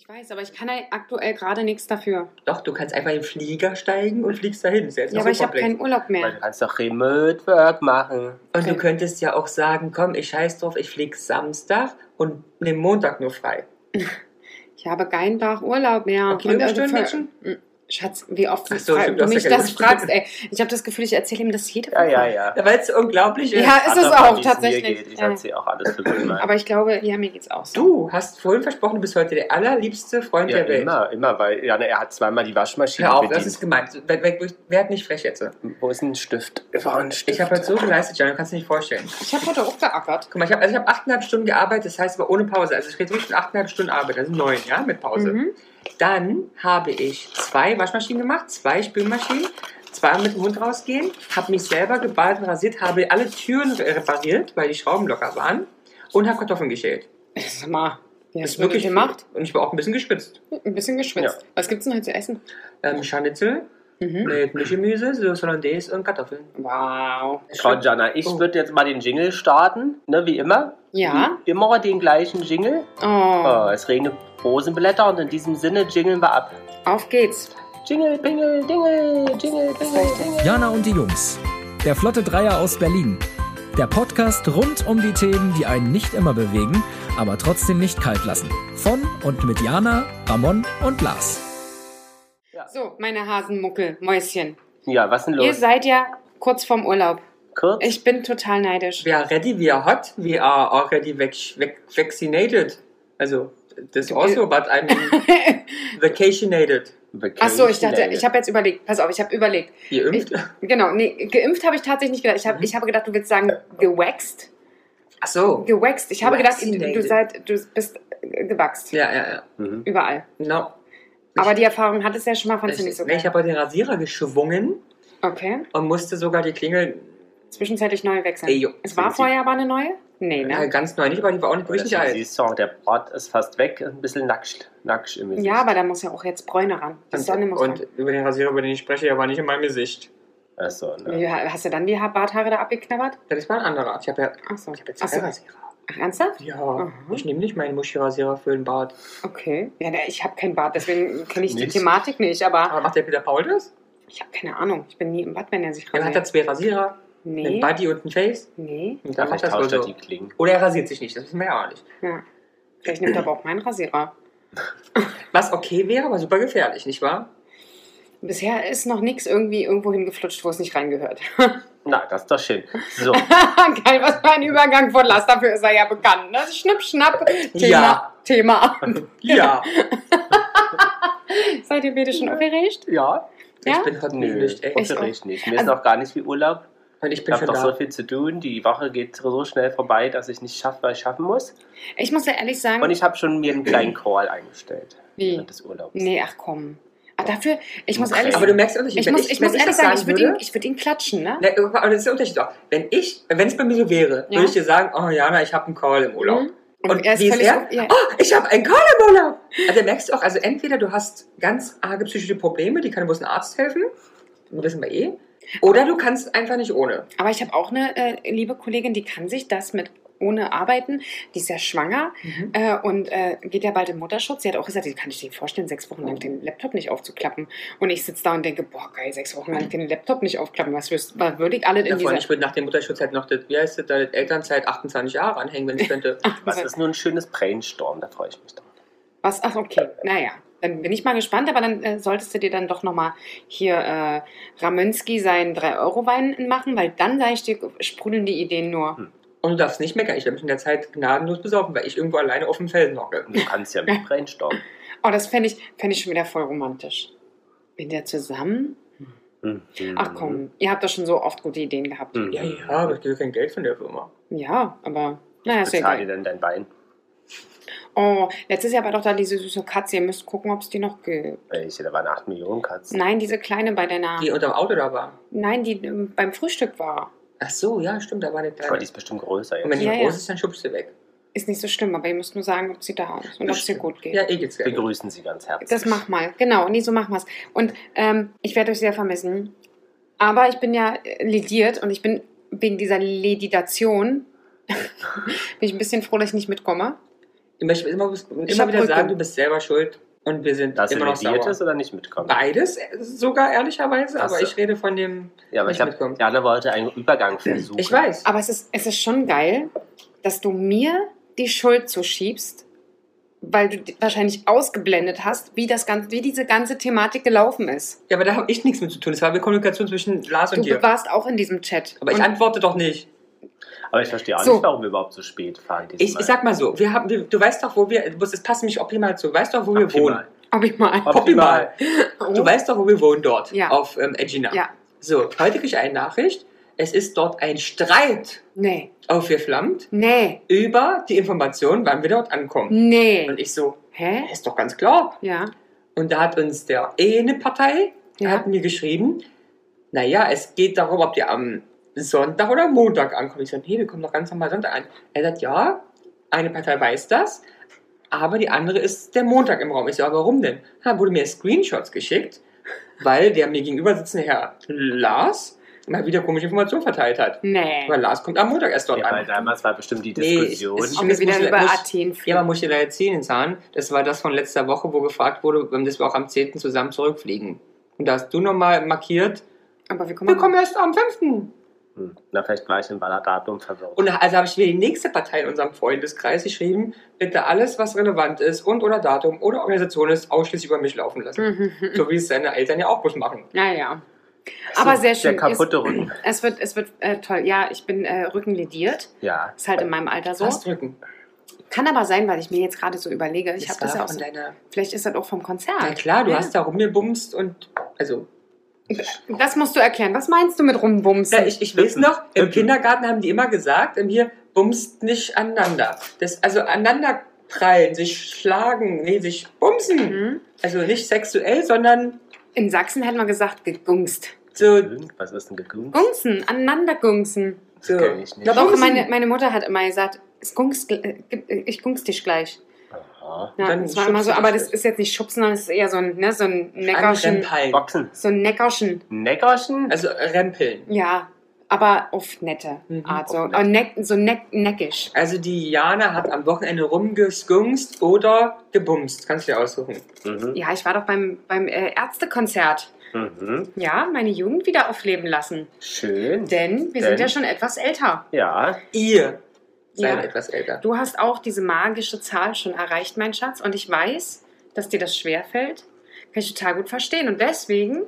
Ich weiß, aber ich kann ja aktuell gerade nichts dafür. Doch, du kannst einfach in den Flieger steigen und fliegst dahin. Ist jetzt Ja, aber ich habe keinen Urlaub Weil mehr. du kannst doch Remote Work machen. Und du Okay. könntest ja auch sagen, komm, ich scheiß drauf, ich flieg Samstag und nehme Montag nur frei. Ich habe keinen Tag Urlaub mehr. Okay, Und, Überstunden, Menschen? Schatz, wie oft so, stimmt, du mich das fragst, ey. Ich habe das Gefühl, ich erzähle ihm das jede Ja, Woche. ja, ja. Ja, weil es unglaublich ist. Ja, ist es auch, mir tatsächlich. Geht. Ich Ja. erzähle auch alles für gut Aber ich glaube, ja, mir geht's auch so. Du hast vorhin versprochen, du bist heute der allerliebste Freund Ja, der Welt. immer, immer, weil ja, ne, er hat zweimal die Waschmaschine Hör auf, das bedient. ist gemeint. Wer, wer, wer hat nicht frech jetzt? Wo ist ein Stift? War ein Stift. Ich habe heute so geleistet, Jan, du kannst dir nicht vorstellen. Ich habe heute auch geackert. Guck mal, ich habe also ich hab achteinhalb Stunden gearbeitet, das heißt aber ohne Pause. Also ich rede wirklich von achteinhalb Stunden Arbeit, also neun, ja, mit Pause. Mhm. Dann habe ich zwei Waschmaschinen gemacht, zwei Spülmaschinen, zweimal mit dem Hund rausgehen, habe mich selber geballt und rasiert, habe alle Türen repariert, weil die Schrauben locker waren und habe Kartoffeln geschält. Sag mal, hast du wirklich gemacht? Und ich war auch ein bisschen geschwitzt. Ein bisschen geschwitzt. Was gibt's denn heute zu essen? Ähm, Scharnitzel Mhm. mit Mischgemüse, Sauce Hollandaise und Kartoffeln. Wow. Frau Jana, ich Oh. würde jetzt mal den Jingle starten, ne, wie immer. Ja. Wie immer den gleichen Jingle. Oh, Oh, es regnet Rosenblätter und in diesem Sinne jingeln wir ab. auf geht's. Jingle, Pingel, Dingle, Jingle, Pingel, Dingle. Jana und die Jungs. Der Flotte Dreier aus Berlin. Der Podcast rund um die Themen, die einen nicht immer bewegen, aber trotzdem nicht kalt lassen. Von und mit Jana, Ramon und Lars. So, meine Hasenmuckel, Mäuschen. Ja, was denn Ihr los? seid ja kurz vorm Urlaub. Kurz? Ich bin total neidisch. We are ready, we are hot, we are already vac vac vaccinated. Also, das also, but I mean vacationated. Ach so, ich dachte, ich habe jetzt überlegt. Pass auf, ich habe überlegt. Ihr impft? Genau, nee, geimpft habe ich tatsächlich nicht gedacht. Ich habe ich habe gedacht, du willst sagen gewaxt. Ach so. Gewaxt. Ich habe gedacht, du, seid, du bist gewachst. Ja, ja, ja. Mhm. Überall. No. Aber die Erfahrung hattest du ja schon mal, fandest du nicht so Nee, ich geil. habe den Rasierer geschwungen Okay. und musste sogar die Klingel Zwischenzeitlich neu wechseln. Ey, jo. es war vorher aber eine neue? Nee, äh, ne? ganz neu nicht, aber die war auch nicht wirklich nicht alt. Siehst du, der Bart ist fast weg, ein bisschen nackt, nackt im Gesicht. Ja, aber da muss ja auch jetzt Bräune ran. Die Sonne muss und ran. über den Rasierer, über den ich spreche, der war nicht in meinem Gesicht. Ach so, ne? Wie, Hast du dann die Ha- Barthaare da abgeknabbert? Ja, das war ein anderer. Ich habe ja, Achso. ich habe jetzt Ach zwei so. Rasierer. Ach, ernsthaft? Ja, Aha. ich nehme nicht meinen Muschi-Rasierer für den Bart. Okay. Ja, ne, ich habe kein Bart, deswegen kenne ich die? Thematik nicht, aber Aber macht der Peter Paul das? ich habe keine Ahnung. Ich bin nie im Bad, wenn er sich Dann hat er rasiert. zwei Rasierer, Nee. einen Body und ein Face. Nee. Und dann macht Vielleicht das wohl tauscht er so. die Klingen. Oder er rasiert sich nicht, das wissen wir ja auch nicht. Ja. Vielleicht nimmt er aber auch meinen Rasierer. Was okay wäre, aber super gefährlich, nicht wahr? Bisher ist noch nichts irgendwie irgendwo hingeflutscht, wo es nicht reingehört. Na, das ist doch schön. So, Geil, was für ein Übergang von Lars. Dafür ist er ja bekannt. Ne? Schnipp, schnapp. Thema. Ja. Thema. Ja. Seid ihr beide schon aufgeregt? ja. Ja? Ich bin heute Nö, nicht. Ich hoffentlich nicht. Mir ist Also- noch gar nicht wie Urlaub. Und ich Ich bin habe schon noch da. so viel zu tun. Die Woche geht so schnell vorbei, dass ich nicht schaffe, was ich schaffen muss. Ich muss ja ehrlich sagen. Und ich habe schon mir einen kleinen Call eingestellt. Wie? Während des Urlaubs. nee, ach komm. Ah, dafür, ich muss ehrlich aber du merkst den Unterschied. ich muss, ich wenn muss ehrlich das sagen, ich würde ihn, ich würd ihn klatschen, ne? Ne, aber das ist der Unterschied auch. Wenn ich, wenn es bei mir so wäre, Ja. würde ich dir sagen, oh Jana, ich habe einen Call im Urlaub. Mhm. Und, er ist wie ist er? ja. Oh, ich habe einen Call im Urlaub. Also merkst du auch, also entweder du hast ganz arge psychische Probleme, die kann bloß ein Arzt helfen, das wissen wir eh, oder du kannst einfach nicht ohne. Aber ich habe auch eine äh, liebe Kollegin, die kann sich das mit ohne arbeiten. Die ist ja schwanger Mhm. äh, und äh, geht ja bald in Mutterschutz. Sie hat auch gesagt, die kann ich dir vorstellen, sechs Wochen lang den Laptop nicht aufzuklappen. Und ich sitze da und denke, boah, geil, sechs Wochen lang den Laptop nicht aufklappen. Was, wirst, was würde ich alle in Davon, dieser... ich würde nach dem Mutterschutz halt noch, das, wie heißt das, da, das Elternzeit 28 Jahre anhängen, wenn ich könnte. Was ist nur ein schönes Brainstorm, da freue ich mich drauf. Was? Ach, okay. Naja, dann bin ich mal gespannt, aber dann äh, solltest du dir dann doch nochmal hier äh, Ramönski seinen 3-Euro-Wein machen, weil dann, sage ich dir, sprudeln die Ideen nur. Hm. Und du darfst nicht meckern, ich werde mich in der Zeit gnadenlos besaufen, weil ich irgendwo alleine auf dem Felsen hocke. Und du kannst ja mit Brainstorm. Oh, das fände ich, fänd ich schon wieder voll romantisch. Bin der zusammen? Mhm. Ach komm, ihr habt doch schon so oft gute Ideen gehabt. Mhm. Ja, ja, aber ich kriege kein Geld von der Firma. Ja, aber naja, ist ja Bezahl dir egal. denn dein Bein? Oh, letztes Jahr war doch da diese süße Katze. Ihr müsst gucken, ob es die noch gibt. Welche? Da waren 8 Millionen Katzen. Nein, diese kleine bei deiner. Die unterm Auto da war. Nein, die ähm, beim Frühstück war. Ach so, ja, stimmt, da war eine Aber kleine. die ist bestimmt größer Und wenn jetzt. die Ja, groß ja. ist, dann schubst du weg. Ist nicht so schlimm, aber ihr müsst nur sagen, ob sie da ist und ob es ihr gut geht. Ja, eh geht's Wir gerne. grüßen sie ganz herzlich. Das mach mal, genau, nee, so machen wir's. Und ähm, ich werde euch sehr vermissen. Aber ich bin ja äh, lediert und ich bin wegen dieser Ledidation bin ich ein bisschen froh, dass ich nicht mitkomme. Ich möchte immer, immer wieder sagen, du bist selber schuld und wir sind Dass immer er noch sauer. ist oder nicht mitkommt. Beides äh, sogar ehrlicherweise, Ach aber ich rede von dem. Ja, aber nicht ich habe. Jana wollte einen Übergang versuchen. Ich weiß. Aber es ist, es ist schon geil, dass du mir die Schuld zuschiebst, weil du wahrscheinlich ausgeblendet hast, wie, das ganze, wie diese ganze Thematik gelaufen ist. Ja, aber da habe ich nichts mit zu tun. Es war eine Kommunikation zwischen Lars Du und dir. warst auch in diesem Chat. Aber ich antworte doch nicht. Aber ich verstehe auch So. nicht, warum wir überhaupt so spät fahren. Ich, ich sag mal so, wir haben, wir, du weißt doch, wo wir, das passt mich optimal zu, du weißt doch, wo wir Optimal. wohnen. Ob ich mal. Optimal. Oh. Du weißt doch, wo wir wohnen dort, Ja. auf ähm, Egina. Ja. So, heute kriege ich eine Nachricht, es ist dort ein Streit Nee. aufgeflammt Nee. über die Information, wann wir dort ankommen. Nee. Und ich so, Hä? ist doch ganz klar. Ja. Und da hat uns der eine Partei, der Ja. hat mir geschrieben, naja, es geht darum, ob die am Sonntag oder Montag ankommen. Ich so, nee, wir kommen doch ganz normal Sonntag an. Er sagt, ja, eine Partei weiß das, aber die andere ist der Montag im Raum. Ich so, aber warum denn? Dann wurde mir Screenshots geschickt, weil der mir gegenüber sitzende Herr Lars mal wieder komische Informationen verteilt hat. Nee. Weil Lars kommt am Montag erst dort Ja, weil an. damals war bestimmt die Nee, Diskussion. es- es- Ob wir wieder muss- über muss- Athen Ja, fliegen. man muss dir da erzählen, den Zahn. Das war das von letzter Woche, wo gefragt wurde, dass wir auch am 10. zusammen zurückfliegen. Und da hast du nochmal markiert, Aber wir kommen, wir kommen erst am 5. Hm. Na, vielleicht war ich im Datum verwirrt. Und also habe ich mir die nächste Partei in unserem Freundeskreis geschrieben, bitte alles, was relevant ist und oder Datum oder Organisation ist, ausschließlich über mich laufen lassen. Mhm. So wie es seine Eltern ja auch bloß machen. Naja. Aber sehr schön. Der kaputte Rücken. Es, es wird, es wird äh, toll. Ja, ich bin äh, rückenlediert. Ja. Ist halt in meinem Alter so. Fast drücken. Kann aber sein, weil ich mir jetzt gerade so überlege. Ich habe das ja auch so, deiner... Vielleicht ist das auch vom Konzert. Na klar, du Ja. hast da rumgebumst und... Also, Das musst du erklären. Was meinst du mit rumbumsen? Ja, ich, ich weiß noch, im. Kindergarten haben die immer gesagt, hier bumst nicht aneinander. Das, also aneinander prallen, sich schlagen, nee, sich bumsen. Mhm. Also nicht sexuell, sondern In Sachsen hätten wir gesagt, gegungst. so. Was ist denn gegunst? Gungsen, aneinander gungsen. so. kenn ich nicht. Ja, Doch, meine, meine Mutter hat immer gesagt, es gungst, äh, ich gungst dich gleich. Ja, Dann das war immer so, aber das ist jetzt nicht schubsen, sondern es ist eher so ein, ne, so ein Neckerschen. Boxen. So ein Neckerschen. Neckerschen? Also rempeln. Ja, aber auf nette Mhm, Art. So, nett. äh, neck, so neck, neckisch. Also die Jana hat am Wochenende rumgeskungst oder gebumst. Kannst du dir aussuchen. Mhm. Ja, ich war doch beim, beim äh, Ärztekonzert. Mhm. Ja, meine Jugend wieder aufleben lassen. Schön. Denn wir Denn? sind ja schon etwas älter. Ja. Ihr seid Ja. etwas älter. Du hast auch diese magische Zahl schon erreicht, mein Schatz. Und ich weiß, dass dir das schwerfällt. Kann ich total gut verstehen. Und deswegen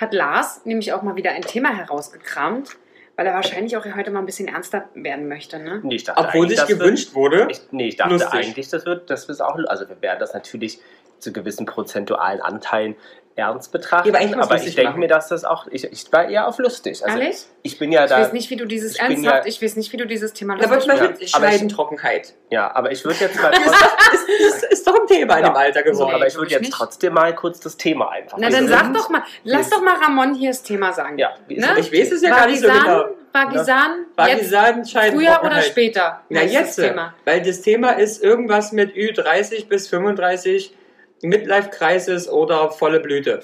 hat Lars nämlich auch mal wieder ein Thema herausgekramt, weil er wahrscheinlich auch heute mal ein bisschen ernster werden möchte. Ne? Nee, ich dachte Obwohl eigentlich, sich gewünscht wurde. Wird, ich, nee, ich dachte Lustig. eigentlich, das wird, das wird auch, also wir werden das natürlich zu gewissen prozentualen Anteilen ernst betrachten. Ja, aber aber lustig ich denke mir, dass das auch, ich, ich war eher auf lustig. Also Ehrlich? ich bin ja Ich da, weiß nicht, wie du dieses ich ernsthaft, ja- ich weiß nicht, wie du dieses Thema Da wird lustig mal Ja, mit aber ich- Scheidentrockenheit. ja, aber ich würde jetzt mal doch, ist, ist, ist doch ein Thema in Ja. dem Alter geworden. aber ich würde jetzt nicht. trotzdem mal kurz das Thema einfach. Na dann sag doch mal, lass doch mal Ramon hier das Thema sagen. Ja, Ne? das? Ich weiß es ja gar nicht so genau. Vagisan, jetzt, Vagisan, früher oder später? Na jetzt, das Thema. weil das Thema ist irgendwas mit Ü30 bis 35, Midlife-Crisis oder volle Blüte.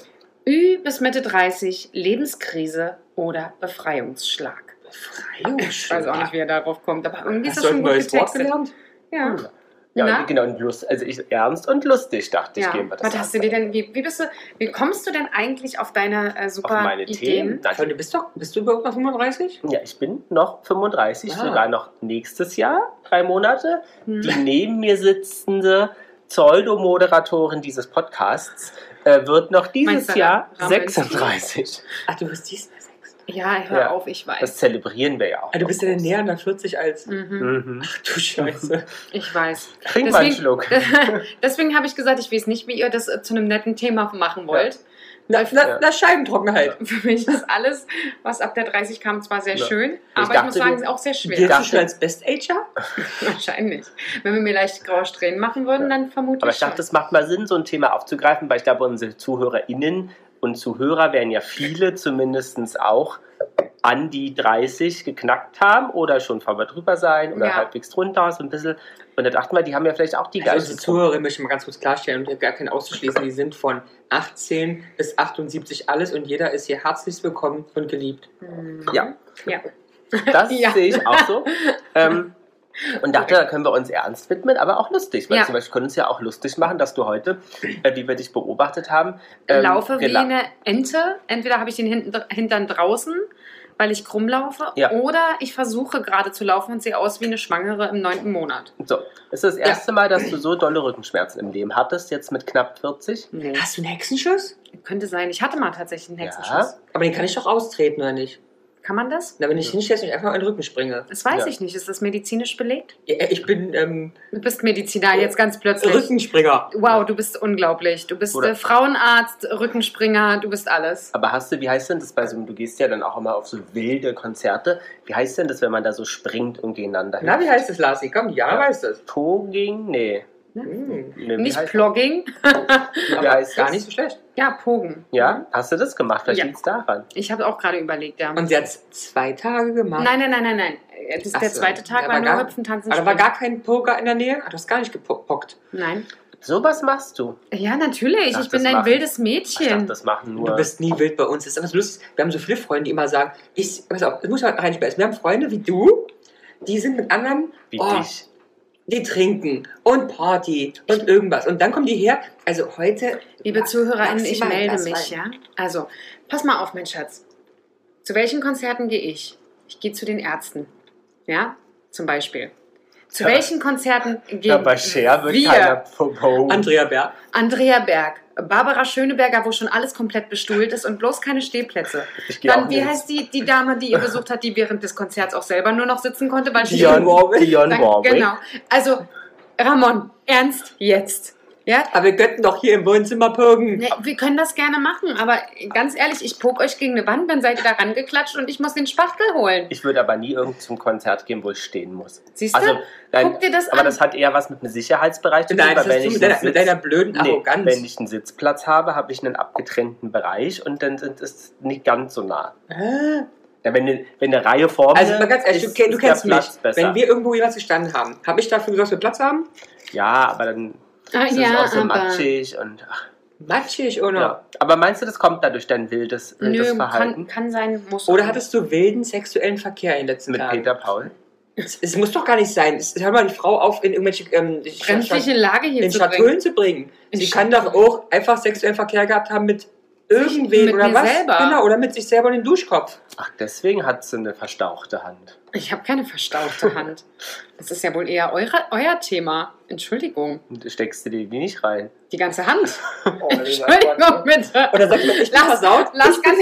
Ü bis Mitte 30, Lebenskrise oder Befreiungsschlag. Ich weiß auch nicht, wie er darauf kommt, aber irgendwie ist das schon ein neues Wort gelernt? Ja. Ja, Na? genau, und lust, also ich, ernst und lustig dachte ich, ja. gehen wir das Was hast du dir denn, wie, wie bist du, wie kommst du denn eigentlich auf deine äh, auf super meine Ideen? Themen? Du bist doch, bist du überhaupt noch 35? Ja, ich bin noch 35, Ah. sogar noch nächstes Jahr, drei Monate. Hm. Die neben mir sitzende Pseudo-Moderatorin dieses Podcasts äh, wird noch dieses Jahr Rammel? 36. Ach, du bist diesmal 6. Ja, hör Ja. auf, ich weiß. Das zelebrieren wir ja auch. Ah, du bist ja näher an der 40 als. mhm. Mhm. Ach du Scheiße. Ich weiß. Trink mal einen Schluck. deswegen habe ich gesagt, ich weiß nicht, wie ihr das äh, zu einem netten Thema machen wollt. Na, na, Ja. Für mich ist alles, was ab der 30 kam, zwar sehr Ja. schön, aber ich muss dachte, sagen, du- auch sehr schwer. du dachte- schon als Best-Ager? Wahrscheinlich. Wenn wir mir leicht graue Strähnen machen würden, dann vermute Aber ich ich dachte, es macht mal Sinn, so ein Thema aufzugreifen, weil ich glaube, unsere ZuhörerInnen und Zuhörer werden ja viele zumindest auch an die 30 geknackt haben oder schon voll drüber sein oder Ja. halbwegs drunter, so ein bisschen. Und da dachten wir, die haben ja vielleicht auch die Also gleichen unsere Zuhörer möchte ich mal ganz kurz klarstellen und gar keinen auszuschließen. Die sind von 18 bis 78 alles und jeder ist hier herzlichst willkommen und geliebt. Hm. Ja. Ja. Das Ja. sehe ich auch so. Ähm, Und dachte, da können wir uns ernst widmen, aber auch lustig. Weil Ja. zum Beispiel können uns ja auch lustig machen, dass du heute, äh, wie wir dich beobachtet haben, ähm, laufe wie eine Ente. Entweder habe ich den Hinten, Hintern draußen, weil ich krumm laufe, Ja. oder ich versuche gerade zu laufen und sehe aus wie eine Schwangere im neunten Monat. So, ist das erste Mal, dass du so dolle Rückenschmerzen im Leben hattest, jetzt mit knapp 40? Nee. Hast du einen Hexenschuss? Könnte sein. Ich hatte mal tatsächlich einen Ja. Hexenschuss. Aber den kann ich doch austreten, oder nicht? Kann man das? Na, wenn ich hinstelle und einfach in den Rücken springe. Das weiß Ja. ich nicht. Ist das medizinisch belegt? Ja, Ich bin ähm, Du bist Mediziner jetzt ganz plötzlich. Rückenspringer. Wow, du bist unglaublich. Du bist äh, Frauenarzt, Rückenspringer, du bist alles. Aber hast du, wie heißt denn das bei so, du gehst ja dann auch immer auf so wilde Konzerte. Wie heißt denn das, wenn man da so springt und gegeneinander Na, wie heißt das, Lassi? Komm, ja, Ja. weiß das. Poging? Nee. Nee wie Nicht Plogging. Aber heißt gar nicht so schlecht. Ja, Pogen. Ja, hast du das gemacht? Vielleicht Ja. liegt's daran. Ich habe auch gerade überlegt, ja. Und sie hat es zwei Tage gemacht. Nein, nein, nein, nein, nein. Das ist Ach der so. zweite Tag, Ja, war aber nur gar- Hüpfen, Tanzen, Aber da war gar kein Poker in der Nähe? Hat das gar nicht gepockt? Nein. Sowas machst du. Ja, natürlich. Ach, ich bin ein machen- wildes Ich dachte, Mädchen. das machen nur. Du bist nie wild bei uns. Das ist aber so lustig. Wir haben so viele Freunde, die immer sagen, ich, pass auf, das muss man reinspeisen. Wir haben Freunde wie du, die sind mit anderen, wie oh, dich. Die trinken und Party und irgendwas. Und dann kommen die her, also heute, Liebe ZuhörerInnen, ich melde mich, ja? Also, pass mal auf, mein Schatz. Zu welchen Konzerten gehe ich? Ich gehe zu den Ärzten. Ja? Zum Beispiel. Zu Ja. welchen Konzerten gehen Ja, bei Cher wird wir? keiner Popo. Andrea Berg. Andrea Berg, Barbara Schöneberger, wo schon alles komplett bestuhlt ist und bloß keine Stehplätze. Ich gehe auch Dann, wie heißt die, die Dame, die ihr besucht hat, die während des Konzerts auch selber nur noch sitzen konnte, weil sie Dionne Warwick. Dionne Dann- Warwick. Genau. Also, Ramon, ernst jetzt. Ja? Aber wir könnten doch hier im Wohnzimmer pogen. Nee, wir können das gerne machen, aber ganz ehrlich, ich poke euch gegen eine Wand, dann seid ihr da rangeklatscht und ich muss den Spachtel holen. Ich würde aber nie irgend zum Konzert gehen, wo ich stehen muss. Siehst du? Also, nein, Guck dir das aber an. das hat eher was mit einem Sicherheitsbereich zu tun, Nein, das wenn ist du ich, mit einen deiner, mit Sitz, deiner blöden nee, Arroganz. wenn ich einen Sitzplatz habe, habe ich einen abgetrennten Bereich und dann sind es nicht ganz so nah. Ah. Ja, wenn, eine, wenn eine Reihe vor mir Also mal ganz ehrlich, du, ist, du ist der kennst mich. Besser. Wenn wir irgendwo jeweils gestanden haben, habe ich dafür gesorgt, dass wir Platz haben? ja, aber dann Ah, ist ja, es auch so aber matschig und ach, Matschig oder? ja. Aber meinst du, das kommt dadurch dein wildes, wildes nö, Verhalten kann, kann sein, muss. Oder hattest du wilden sexuellen Verkehr in den letzten mit Tagen? Peter Paul? Es, es muss doch gar nicht sein. Es, hör mal die Frau auf, in irgendwelche ähm, Lage hier in zu bringen. Schatullen zu bringen. In Sie kann doch auch einfach sexuellen Verkehr gehabt haben mit irgendwen mit oder was? selber. Genau, oder mit sich selber in den Duschkopf. Ach, deswegen hat sie eine verstauchte Hand. Ich habe keine verstauchte Hand. Das ist ja wohl eher eure, euer Thema. Entschuldigung. Und steckst du dir die nicht rein? Die ganze Hand. Oh, Entschuldigung, bitte. Oder sagt man, ich Lass, versaut? lass, ganz,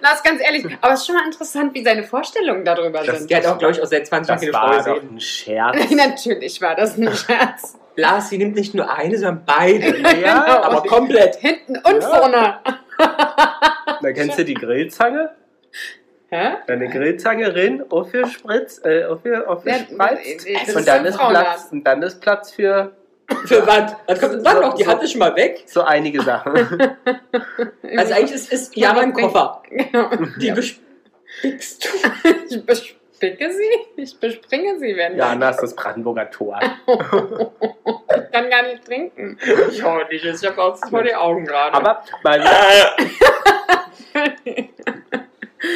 lass ganz ehrlich. Aber es ist schon mal interessant, wie seine Vorstellungen darüber Das- sind. Der hat auch, glaube ich, auch seit 20 Jahren Das war doch ein Scherz. Natürlich war das ein Scherz. Lars, sie nimmt nicht nur eine, sondern beide. Ja, Aber komplett. Hinten und Ja. vorne. Da kennst du die Grillzange? Hä? Deine Grillzange rin, auf für Spritz, äh, auf für, auf für Ja, das Und dann ein ist. Platz, und dann ist Platz für Für was? Was kommt dann noch? Die So- hatte ich mal weg. so einige Sachen. Also eigentlich ist, ist ja mein Koffer. Die Ja. bespickst du. Ich bespicke sie, ich bespringe sie, wenn Ja, da ist das Brandenburger Tor. Ich kann gar nicht trinken. Ich auch nicht. Ich habe auch vor die Augen gerade. Aber,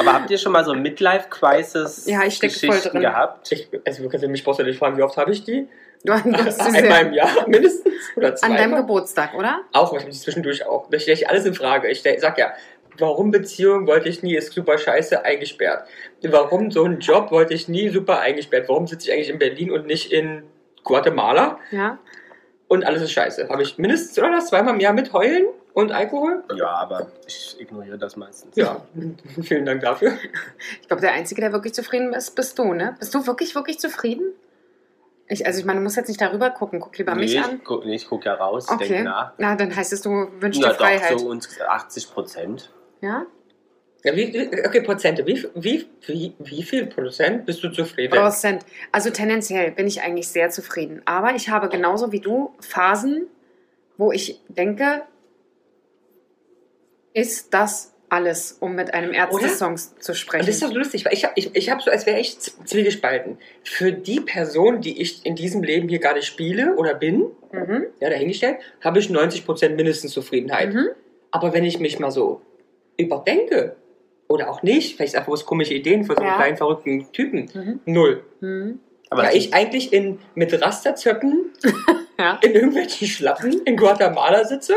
aber habt ihr schon mal so Midlife-Crisis Ja, ich steck voll Geschichten drin. gehabt? ich, also du kannst ja mich brauchst du nicht fragen, wie oft habe ich die? Du hast Einmal im Jahr mindestens. Oder an deinem Geburtstag, oder? Auch, ich habe zwischendurch auch. Da stelle ich alles in Frage. Ich sag ja, warum Beziehung wollte ich nie, ist super scheiße, eingesperrt. Warum so ein Job wollte ich nie, super eingesperrt. Warum sitze ich eigentlich in Berlin und nicht in Guatemala? Ja. Und alles ist scheiße. Habe ich mindestens oder das zweimal im Jahr mit Heulen und Alkohol? Ja, aber ich ignoriere das meistens. Ja, vielen Dank dafür. Ich glaube, der Einzige, der wirklich zufrieden ist, bist du, ne? Bist du wirklich, wirklich zufrieden? Ich, also ich meine, du musst jetzt nicht darüber gucken. Guck lieber nee, mich ich an. guck, nee, ich gucke ja raus, ich Okay. denke nach. Na, dann heißt es, du wünschst Ja, dir Freiheit. doch, so uns 80 Prozent. Ja? Ja, wie, okay, Prozente. Wie, wie, wie, wie viel Prozent bist du zufrieden? Prozent. Also tendenziell bin ich eigentlich sehr zufrieden. Aber ich habe genauso wie du Phasen, wo ich denke, ist das alles, um mit einem Ärzte-Song zu Und das ist sprechen? doch lustig, weil ich habe ich, ich hab so, als wäre ich zwiegespalten. Für die Person, die ich in diesem Leben hier gerade spiele oder bin, Mhm. ja, dahingestellt, habe ich 90% mindestens Zufriedenheit. Mhm. Aber wenn ich mich mal so überdenke, oder auch nicht, vielleicht einfach bloß komische Ideen von so einem Ja. kleinen verrückten Typen, Mhm. null. Mhm. Aber ja, ich eigentlich in, mit Rasterzöcken Ja. in irgendwelchen Schlappen in Guatemala sitze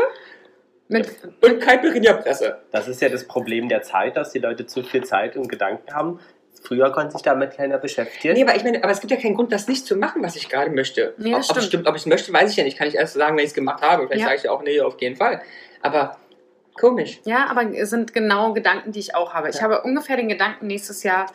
Mit, und Caipirinha presse. Das ist ja das Problem der Zeit, dass die Leute zu viel Zeit und Gedanken haben. Früher konnte sich damit keiner beschäftigen. Nee, aber ich meine, aber es gibt ja keinen Grund, das nicht zu machen, was ich gerade möchte. Nee, das ob, ob, es stimmt. stimmt, ob ich es möchte, weiß ich ja nicht. Kann ich erst sagen, wenn ich es gemacht habe. Vielleicht Ja. sage ich ja auch, nee, auf jeden Fall. Aber komisch. ja, aber es sind genau Gedanken, die ich auch habe. Ich Ja. habe ungefähr den Gedanken, nächstes Jahr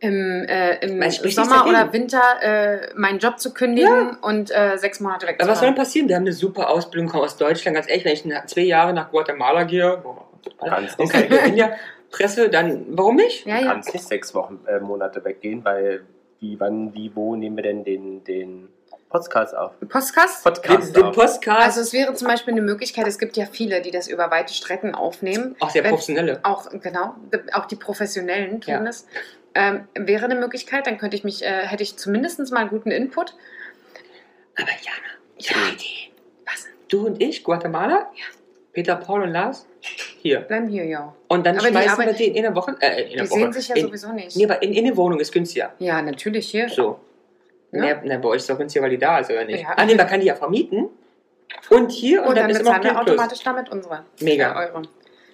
im, äh, im Sommer oder Winter äh, meinen Job zu kündigen und äh, sechs Monate weg Aber was soll denn passieren? Wir haben eine super Ausbildung, kommen aus Deutschland. Ganz ehrlich, wenn ich zwei Jahre nach Guatemala gehe boah, Kannst und nicht. Caipirinha presse, dann warum nicht? Ja, Du ja. kannst nicht sechs Wochen, äh, Monate weggehen, weil wie, wann, wie, wo nehmen wir denn den, den Podcast auf? Den, Podcast den auf. Postcard, Also es wäre zum Beispiel eine Möglichkeit, es gibt ja viele, die das über weite Strecken aufnehmen. auch sehr wenn- professionelle. Auch, genau, auch die Professionellen tun Ja. es. Ähm, wäre eine Möglichkeit, dann könnte ich mich, äh, hätte ich zumindest mal einen guten Input. Aber Jana, ich habe eine Idee. Was? Du und ich, Guatemala? Ja. Peter, Paul und Lars? Hier. Bleiben hier, ja. Und dann Aber die schmeißen wir Arbeit- die in der Woche. Äh, in Die der Woche. sehen sich ja in, sowieso nicht. Nee, aber in, in der Wohnung ist günstiger. Ja, natürlich hier. So. Ja. Nee, nee, bei euch ist doch günstiger, weil die da ist, oder nicht? Ja. Ah, nee, man kann die ja vermieten. Und hier und, Und dann, dann ist immer bezahlen wir automatisch damit unsere Mega. Euro.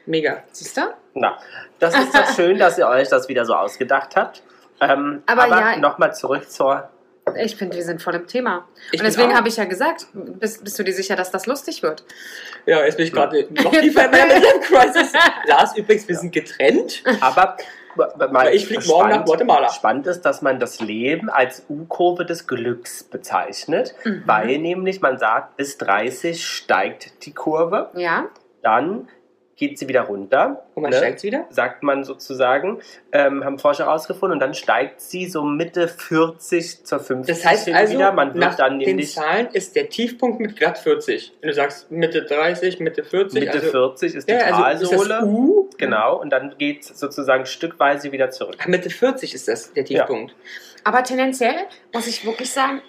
Mega. Siehst du? Na, das ist doch schön, dass ihr euch das wieder so ausgedacht habt. Ähm, Aber aber ja- nochmal zurück zur. Ich finde, wir sind voll im Thema. Ich und deswegen habe ich ja gesagt, bist, bist du dir sicher, dass das lustig wird? Ja, jetzt bin ich gerade noch tiefer in meiner Midlife-Crisis. Lars, übrigens, wir sind getrennt. Aber Weil ich fliege morgen nach Guatemala. Spannend ist, dass man das Leben als U-Kurve des Glücks bezeichnet, Mhm. weil nämlich man sagt, bis 30 steigt die Kurve, Ja, dann geht sie wieder runter. Und man ne? steigt wieder. sagt man sozusagen, ähm, haben Forscher herausgefunden und dann steigt sie so Mitte 40 zur 50 Das heißt hin also, wieder. Man wird nach dann den Zahlen ist der Tiefpunkt mit glatt 40. Wenn du sagst Mitte 30, Mitte 40. Mitte also, 40 ist die ja, also ist das Talsohle. U. genau, und dann geht es sozusagen stückweise wieder zurück. Mitte 40 ist das der Tiefpunkt. aber tendenziell muss ich wirklich sagen,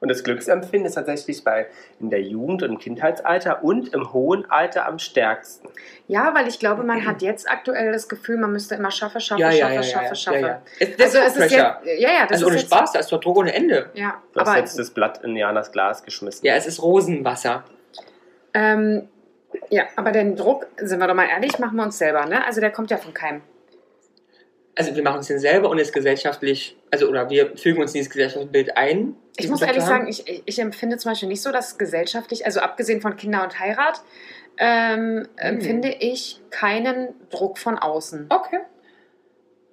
Und das Glücksempfinden ist tatsächlich bei in der Jugend- und im Kindheitsalter und im hohen Alter am stärksten. ja, weil ich glaube, man hat jetzt aktuell das Gefühl, man müsste immer schaffe, schaffe, Ja, schaffe, ja, ja, schaffe, ja, schaffe. ja, ja. Also ist es ist jetzt, ja, ja, das also ist ohne jetzt, Spaß, da ist doch Druck ohne Ende. Ja, Du hast aber jetzt das Blatt in Janas Glas geschmissen. Ja, es ist Rosenwasser. Ähm, ja, aber den Druck, sind wir doch mal ehrlich, machen wir uns selber, ne? Also der kommt ja von keinem. Also wir machen es den selber und ist gesellschaftlich, also oder wir fügen uns in dieses Gesellschaftsbild ein. Ich muss ehrlich sagen, ich, ich empfinde zum Beispiel nicht so, dass gesellschaftlich, also abgesehen von Kinder und Heirat, ähm, empfinde ich keinen Druck von außen. Okay.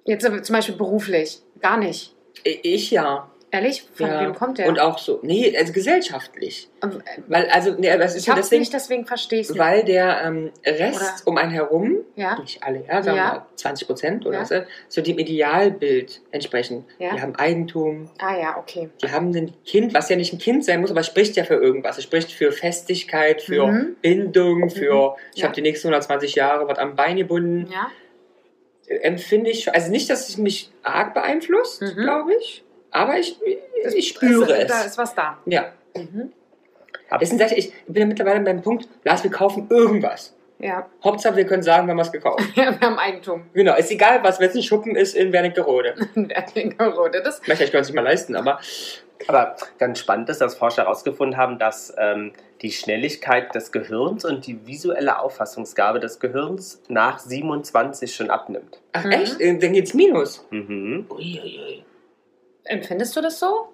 Jetzt zum Beispiel beruflich, gar nicht. Ich ja. Ehrlich, von ja. wem kommt der? Und auch so, nee, also gesellschaftlich. Ähm, Weil, also, nee, das ist ich ja deswegen, nicht, deswegen verstehe ich weil der ähm, Rest Oder- um einen herum, Ja, nicht alle, ja, sagen wir Ja. mal 20 Prozent oder so, so dem Idealbild entsprechen. Die haben Eigentum, ah ja, okay. die haben ein Kind, was ja nicht ein Kind sein muss, aber spricht ja für irgendwas. Es spricht für Festigkeit, für Mhm. Bindung, für ich Ja. habe die nächsten 120 Jahre was am Bein gebunden. Ja, Empfinde ich schon, also nicht, dass es mich arg beeinflusst, Mhm. glaube ich, aber ich, Das- ich spüre also, es. Da ist was da. Ja. Mhm. Deswegen sage ich, ich bin ja mittlerweile beim Punkt, Lars, wir kaufen irgendwas. Ja. Hauptsache, wir können sagen, wir haben was gekauft. wir haben Eigentum. genau, ist egal, was, wenn es ein Schuppen ist in Wernigerode. In Wernigerode. Das, Möchte ich gar nicht mal leisten, aber Aber ganz spannend ist, dass Forscher herausgefunden haben, dass ähm, die Schnelligkeit des Gehirns und die visuelle Auffassungsgabe des Gehirns nach 27 schon abnimmt. ach Mhm. echt, Äh, dann geht's minus. Mhm. Uiuiui. Empfindest du das so?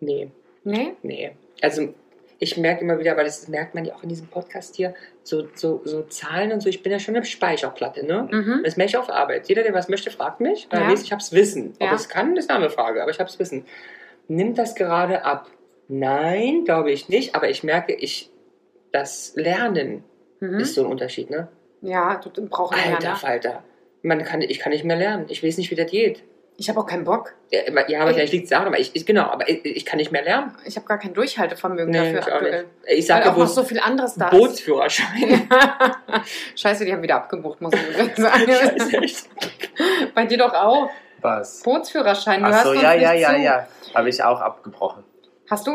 Nee, Nee? nee. Also ich merke immer wieder, weil das merkt man ja auch in diesem Podcast hier, so, so, so Zahlen und so, ich bin ja schon eine Speicherplatte, ne? Mhm. Das merke ich auf Arbeit. Jeder, der was möchte, fragt mich. Ja. Ja. Ich hab's Wissen. Ob Ja. es kann, ist eine andere Frage, aber ich hab's Wissen. Nimmt das gerade ab? Nein, glaube ich nicht, aber ich merke, ich das Lernen Mhm. ist so ein Unterschied, ne? Ja, du brauchst Alter ne? Falter. Man kann, ich kann nicht mehr lernen. Ich weiß nicht, wie das geht. Ich habe auch keinen Bock. Ja, aber- ja aber vielleicht liegt es daran, aber ich, ich, genau, aber ich, ich kann nicht mehr lernen. Ich habe gar kein Durchhaltevermögen Nee, dafür ich aktuell. nicht. Ich sage auch noch so viel anderes da ist. Bootsführerschein. Scheiße, die haben wieder abgebucht, muss ich sagen. Scheiße, echt. Bei dir doch auch. Was? Bootsführerschein, du Ach so, ja, ja, ja, zu. ja. Habe ich auch abgebrochen. Hast du?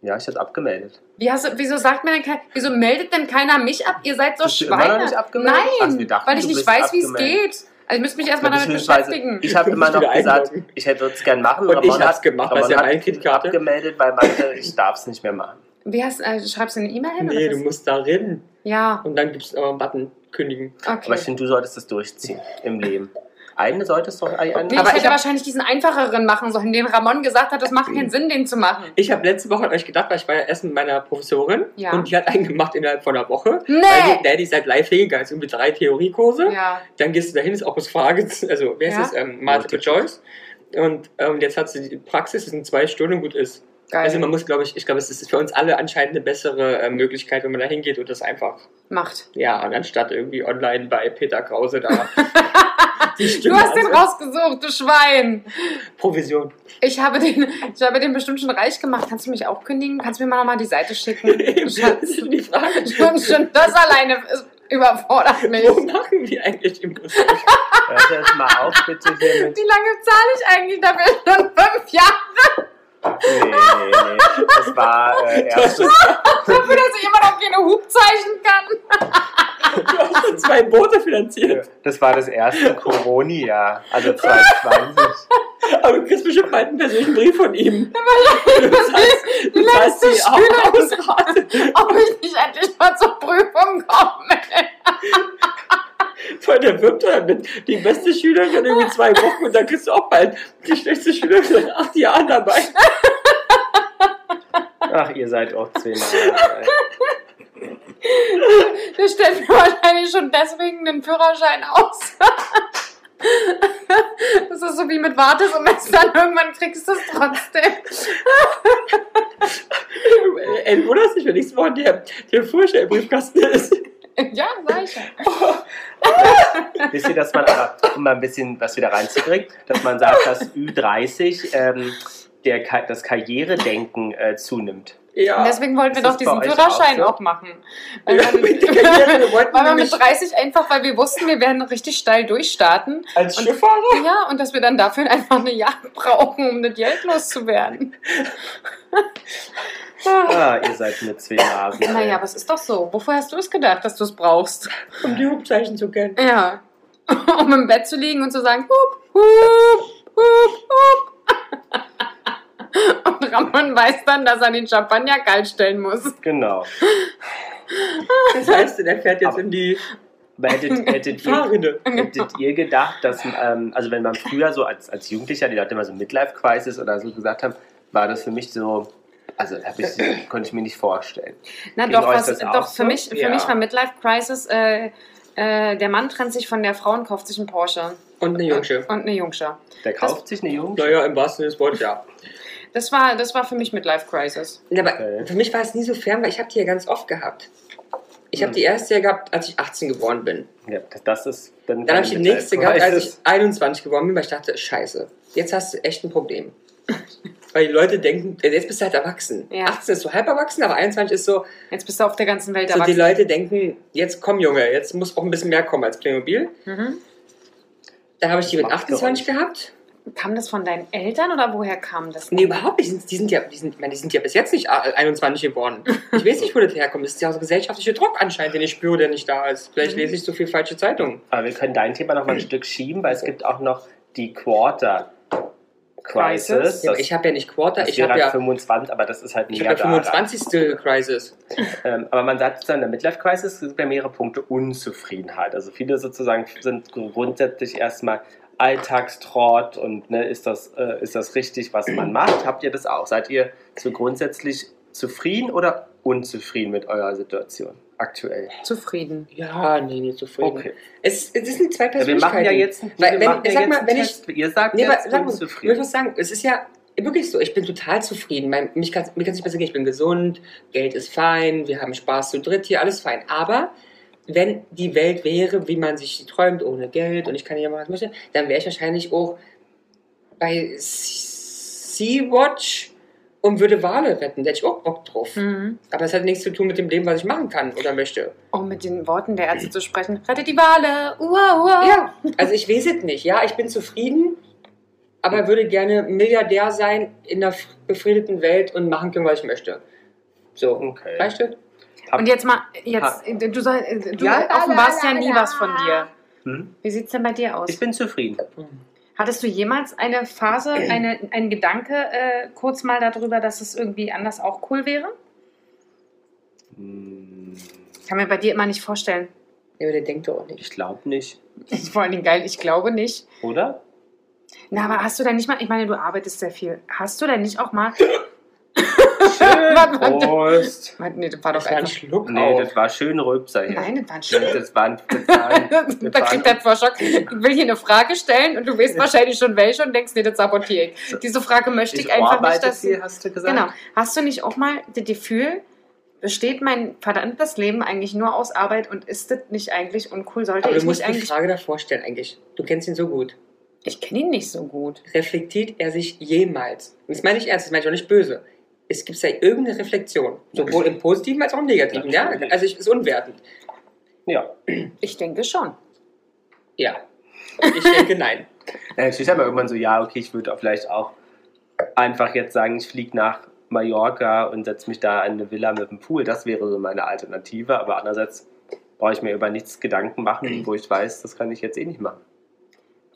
Ja, ich habe abgemeldet. Wie hast du, wieso sagt mir denn kein, wieso meldet denn keiner mich ab? Ihr seid so Bist du immer Schweine. noch nicht abgemeldet? Nein, Also wir dachten, weil ich du nicht weiß, wie es geht. Also ich müsste mich erstmal damit beschäftigen. Ich habe immer noch gesagt, einloggen. ich hätte es gern machen. Und ich Ramon hab's hat- gemacht, weil Ramon es ja meine Kreditkarte. abgemeldet, weil meinte, ich darf es nicht mehr machen. Wie hast, äh, schreibst du eine E-Mail hin? Nee, oder du musst darin Ja, und dann gibt es aber einen Button kündigen. Aber ich okay. finde, du solltest das durchziehen im Leben. Eine solltest du doch ein, Nee, Aber ich ich hätte hab- wahrscheinlich diesen einfacheren machen sollen, den Ramon gesagt hat, das macht keinen Sinn, den zu machen. Ich habe letzte Woche an euch gedacht, weil ich war ja erst mit meiner Professorin Ja. und die hat einen gemacht innerhalb von einer Woche. Nee! Weil die, der, die ist halt live hingegangen, ist irgendwie drei Theoriekurse. Ja. Dann gehst du dahin, ist auch das Frage, also wer ist Ja. das? Ähm, Multiple Choice. Und ähm, jetzt hat sie die Praxis, das sind zwei Stunden und gut ist. Geil. Also man muss, glaube ich, ich glaube, es ist für uns alle anscheinend eine bessere äh, Möglichkeit, wenn man da hingeht und das einfach, Macht. ja, und anstatt irgendwie online bei Peter Krause da Du hast den rausgesucht, du Schwein. Provision. Ich habe, den, ich habe den bestimmt schon reich gemacht. Kannst du mich auch kündigen? Kannst du mir mal nochmal die Seite schicken? das Schatz. die Frage. Schon, schon das alleine ist- überfordert mich. Wo machen wir eigentlich die Musik? Hört jetzt mal auf, bitte hier mit. Wie lange zahle ich eigentlich dafür? Schon fünf Jahre Nee, nee, nee. Das war äh, erst. dafür, dass ich immer noch keine Hubzeichen kann. Du hast zwei Boote finanziert. Das war das erste Corona-Jahr, also 2020. Aber du kriegst bestimmt bald einen persönlichen Brief von ihm. Du zahlst, Die du zahlst die Ausrate. Ob ich nicht endlich mal zur Prüfung komme. Voll der wirbt dann mit die beste Schülerin irgendwie zwei Wochen und dann kriegst du auch bald die schlechteste Schülerin nach acht Jahren dabei. Ach, ihr seid auch zehn Stellt mir wahrscheinlich schon deswegen den Führerschein aus. Das ist so wie mit Wartesemestern. Irgendwann kriegst du es trotzdem. Ey, du wunderst dich, wenn nächste Woche der, der Vorstellbriefkasten ist. Ja, sag ich ja. Wisst ihr, dass man aber, um mal ein bisschen was wieder reinzukriegen, dass man sagt, dass Ü30 ähm, der, das Karrieredenken äh, zunimmt? Ja. Und deswegen wollten wir doch diesen Führerschein auch so? auch machen. Weil Ja, mit Karriere, wir wollten weil wir mit nämlich 30 einfach, weil wir wussten, wir werden richtig steil durchstarten. als Und- Schifffahrer. Ja, und dass wir dann dafür einfach eine Jagd brauchen, um das Geld loszuwerden. Ah, ihr seid mit zwei Nasen. Naja, aber es ist doch so. Wofür hast du es gedacht, dass du es brauchst? um die Hubzeichen zu kennen. Ja. Um im Bett zu liegen und zu sagen, hup, hup, hup, hup. Und Ramon weiß dann, dass er den Champagner kalt stellen muss. Genau. Das heißt, der fährt jetzt Aber- in die Aber hättet, hättet, ihr, hättet ihr gedacht, dass, ähm, also wenn man früher so als, als Jugendlicher, die Leute immer so Midlife-Crisis oder so gesagt haben, war das für mich so, also ich, konnte ich mir nicht vorstellen. Na Ging doch, was, das doch für, so? mich, für Ja. mich war Midlife Crisis, äh, äh, der Mann trennt sich von der Frau und kauft sich einen Porsche. Und eine Jungsche. Und eine Jungsche. Der kauft sich eine Jugend. Naja, im wahrsten Sinne des Wortes, ja. Das war, das war für mich Midlife Crisis. Ja, aber Okay. für mich war es nie so fern, weil ich habe die ja ganz oft gehabt. Ich habe Hm. die erste ja gehabt, als ich 18 geworden bin. Ja, das, das ist dann Dann habe ich die nächste gehabt, als ich Midlife-Crisis. 21 geworden bin, weil ich dachte, scheiße, jetzt hast du echt ein Problem. weil die Leute denken, äh, jetzt bist du halt erwachsen. Ja. 18 ist so halb erwachsen, aber 21 ist so, Jetzt bist du auf der ganzen Welt so die erwachsen. Leute denken, jetzt komm Junge, jetzt muss auch ein bisschen mehr kommen als Playmobil. Mhm. Dann habe ich die mit Das macht 28 Geräusch. gehabt. Kam das von deinen Eltern oder woher kam das? Nee, überhaupt nicht. Die sind, ja, die sind, ich meine, die sind ja bis jetzt nicht äh, 21 geworden. Ich weiß nicht, wo das herkommt. Das ist ja auch so gesellschaftlicher Druck anscheinend, den ich spüre, der nicht da ist. Vielleicht Mhm. lese ich so viel falsche Zeitungen. Aber wir können dein Thema noch mal ein Stück schieben, weil es gibt auch noch die Quarter Crisis. Crisis. Ja, ich habe ja nicht Quarter, ich habe ja, 25, aber das ist halt ich näher habe ja daran. 25. Crisis. Ähm, aber man sagt sozusagen, in der Midlife Crisis sind ja mehrere Punkte Unzufriedenheit. Also viele sozusagen sind grundsätzlich erstmal Alltagstrott und ne, ist, das, äh, ist das richtig, was man macht? Habt ihr das auch? Seid ihr so grundsätzlich zufrieden oder unzufrieden mit eurer Situation aktuell? Zufrieden. Ja, nee, nicht zufrieden. Okay. Es, es sind zwei Ja, wir Persönlichkeiten. machen ja jetzt, Weil, wenn- ja sag jetzt mal, wenn ich- Test. Ihr sagt Nee, aber jetzt sag mal, ich unzufrieden. was sagen. Es ist ja wirklich so, ich bin total zufrieden. Mein, mich kann mir kann's nicht besser gehen. Ich bin gesund, Geld ist fein, wir haben Spaß zu dritt hier, alles fein. Aber wenn die Welt wäre, wie man sich träumt, ohne Geld und ich kann hier machen, was ich möchte, dann wäre ich wahrscheinlich auch bei Sea-Watch und würde Wale retten. Da hätte ich auch Bock drauf. Mhm. Aber es hat nichts zu tun mit dem Leben, was ich machen kann oder möchte. Um mit den Worten der Ärzte zu sprechen. Rettet die Wale! Uah, uah. Ja, also ich weiß es nicht. Ja, ich bin zufrieden, aber würde gerne Milliardär sein in einer befriedeten Welt und machen können, was ich möchte. So, Okay. weißt du? Und jetzt mal, jetzt, du, soll, du Ja, offenbarst ja nie was von dir. Hm? Wie sieht es denn bei dir aus? Ich bin zufrieden. Hattest du jemals eine Phase, eine, einen Gedanke äh, kurz mal darüber, dass es irgendwie anders auch cool wäre? Hm, Ich kann mir bei dir immer nicht vorstellen. Ja, aber der denkt doch auch nicht. Ich glaube nicht. Ist vor allen Dingen geil, ich glaube nicht. Oder? Na, aber hast du denn nicht mal, ich meine, du arbeitest sehr viel. Hast du denn nicht auch mal. Schön. Prost. Nee, das war doch Das war ein. Schluck Nee, auf. das war schön Rülpser hier. Nein, das war ein Schluck. Das war ein, das war ein, das da war kriegt ein, er Vorschock. Ich will hier eine Frage stellen und du weißt wahrscheinlich schon welche und denkst, nee, das sabotiere ich. Diese Frage möchte ich, ich einfach nicht, arbeite dass viel, hast du gesagt? Genau. Hast du nicht auch mal das Gefühl, besteht mein verdammtes Leben eigentlich nur aus Arbeit und ist das nicht eigentlich uncool? Sollte Aber du ich musst nicht die eigentlich. Frage davor stellen eigentlich. Du kennst ihn so gut. Ich kenne ihn nicht so gut. Reflektiert er sich jemals? Und das meine ich ernst, das meine ich auch nicht böse. Es gibt ja irgendeine Reflexion. Sowohl im Positiven als auch im Negativen. Ja? Also ich ist unwertend. Ja. Ich denke schon. Ja. Ich denke nein. Ja, Natürlich aber irgendwann so, ja, okay, ich würde vielleicht auch einfach jetzt sagen, ich fliege nach Mallorca und setze mich da in eine Villa mit einem Pool. Das wäre so meine Alternative. Aber andererseits brauche ich mir über nichts Gedanken machen, wo ich weiß, das kann ich jetzt eh nicht machen.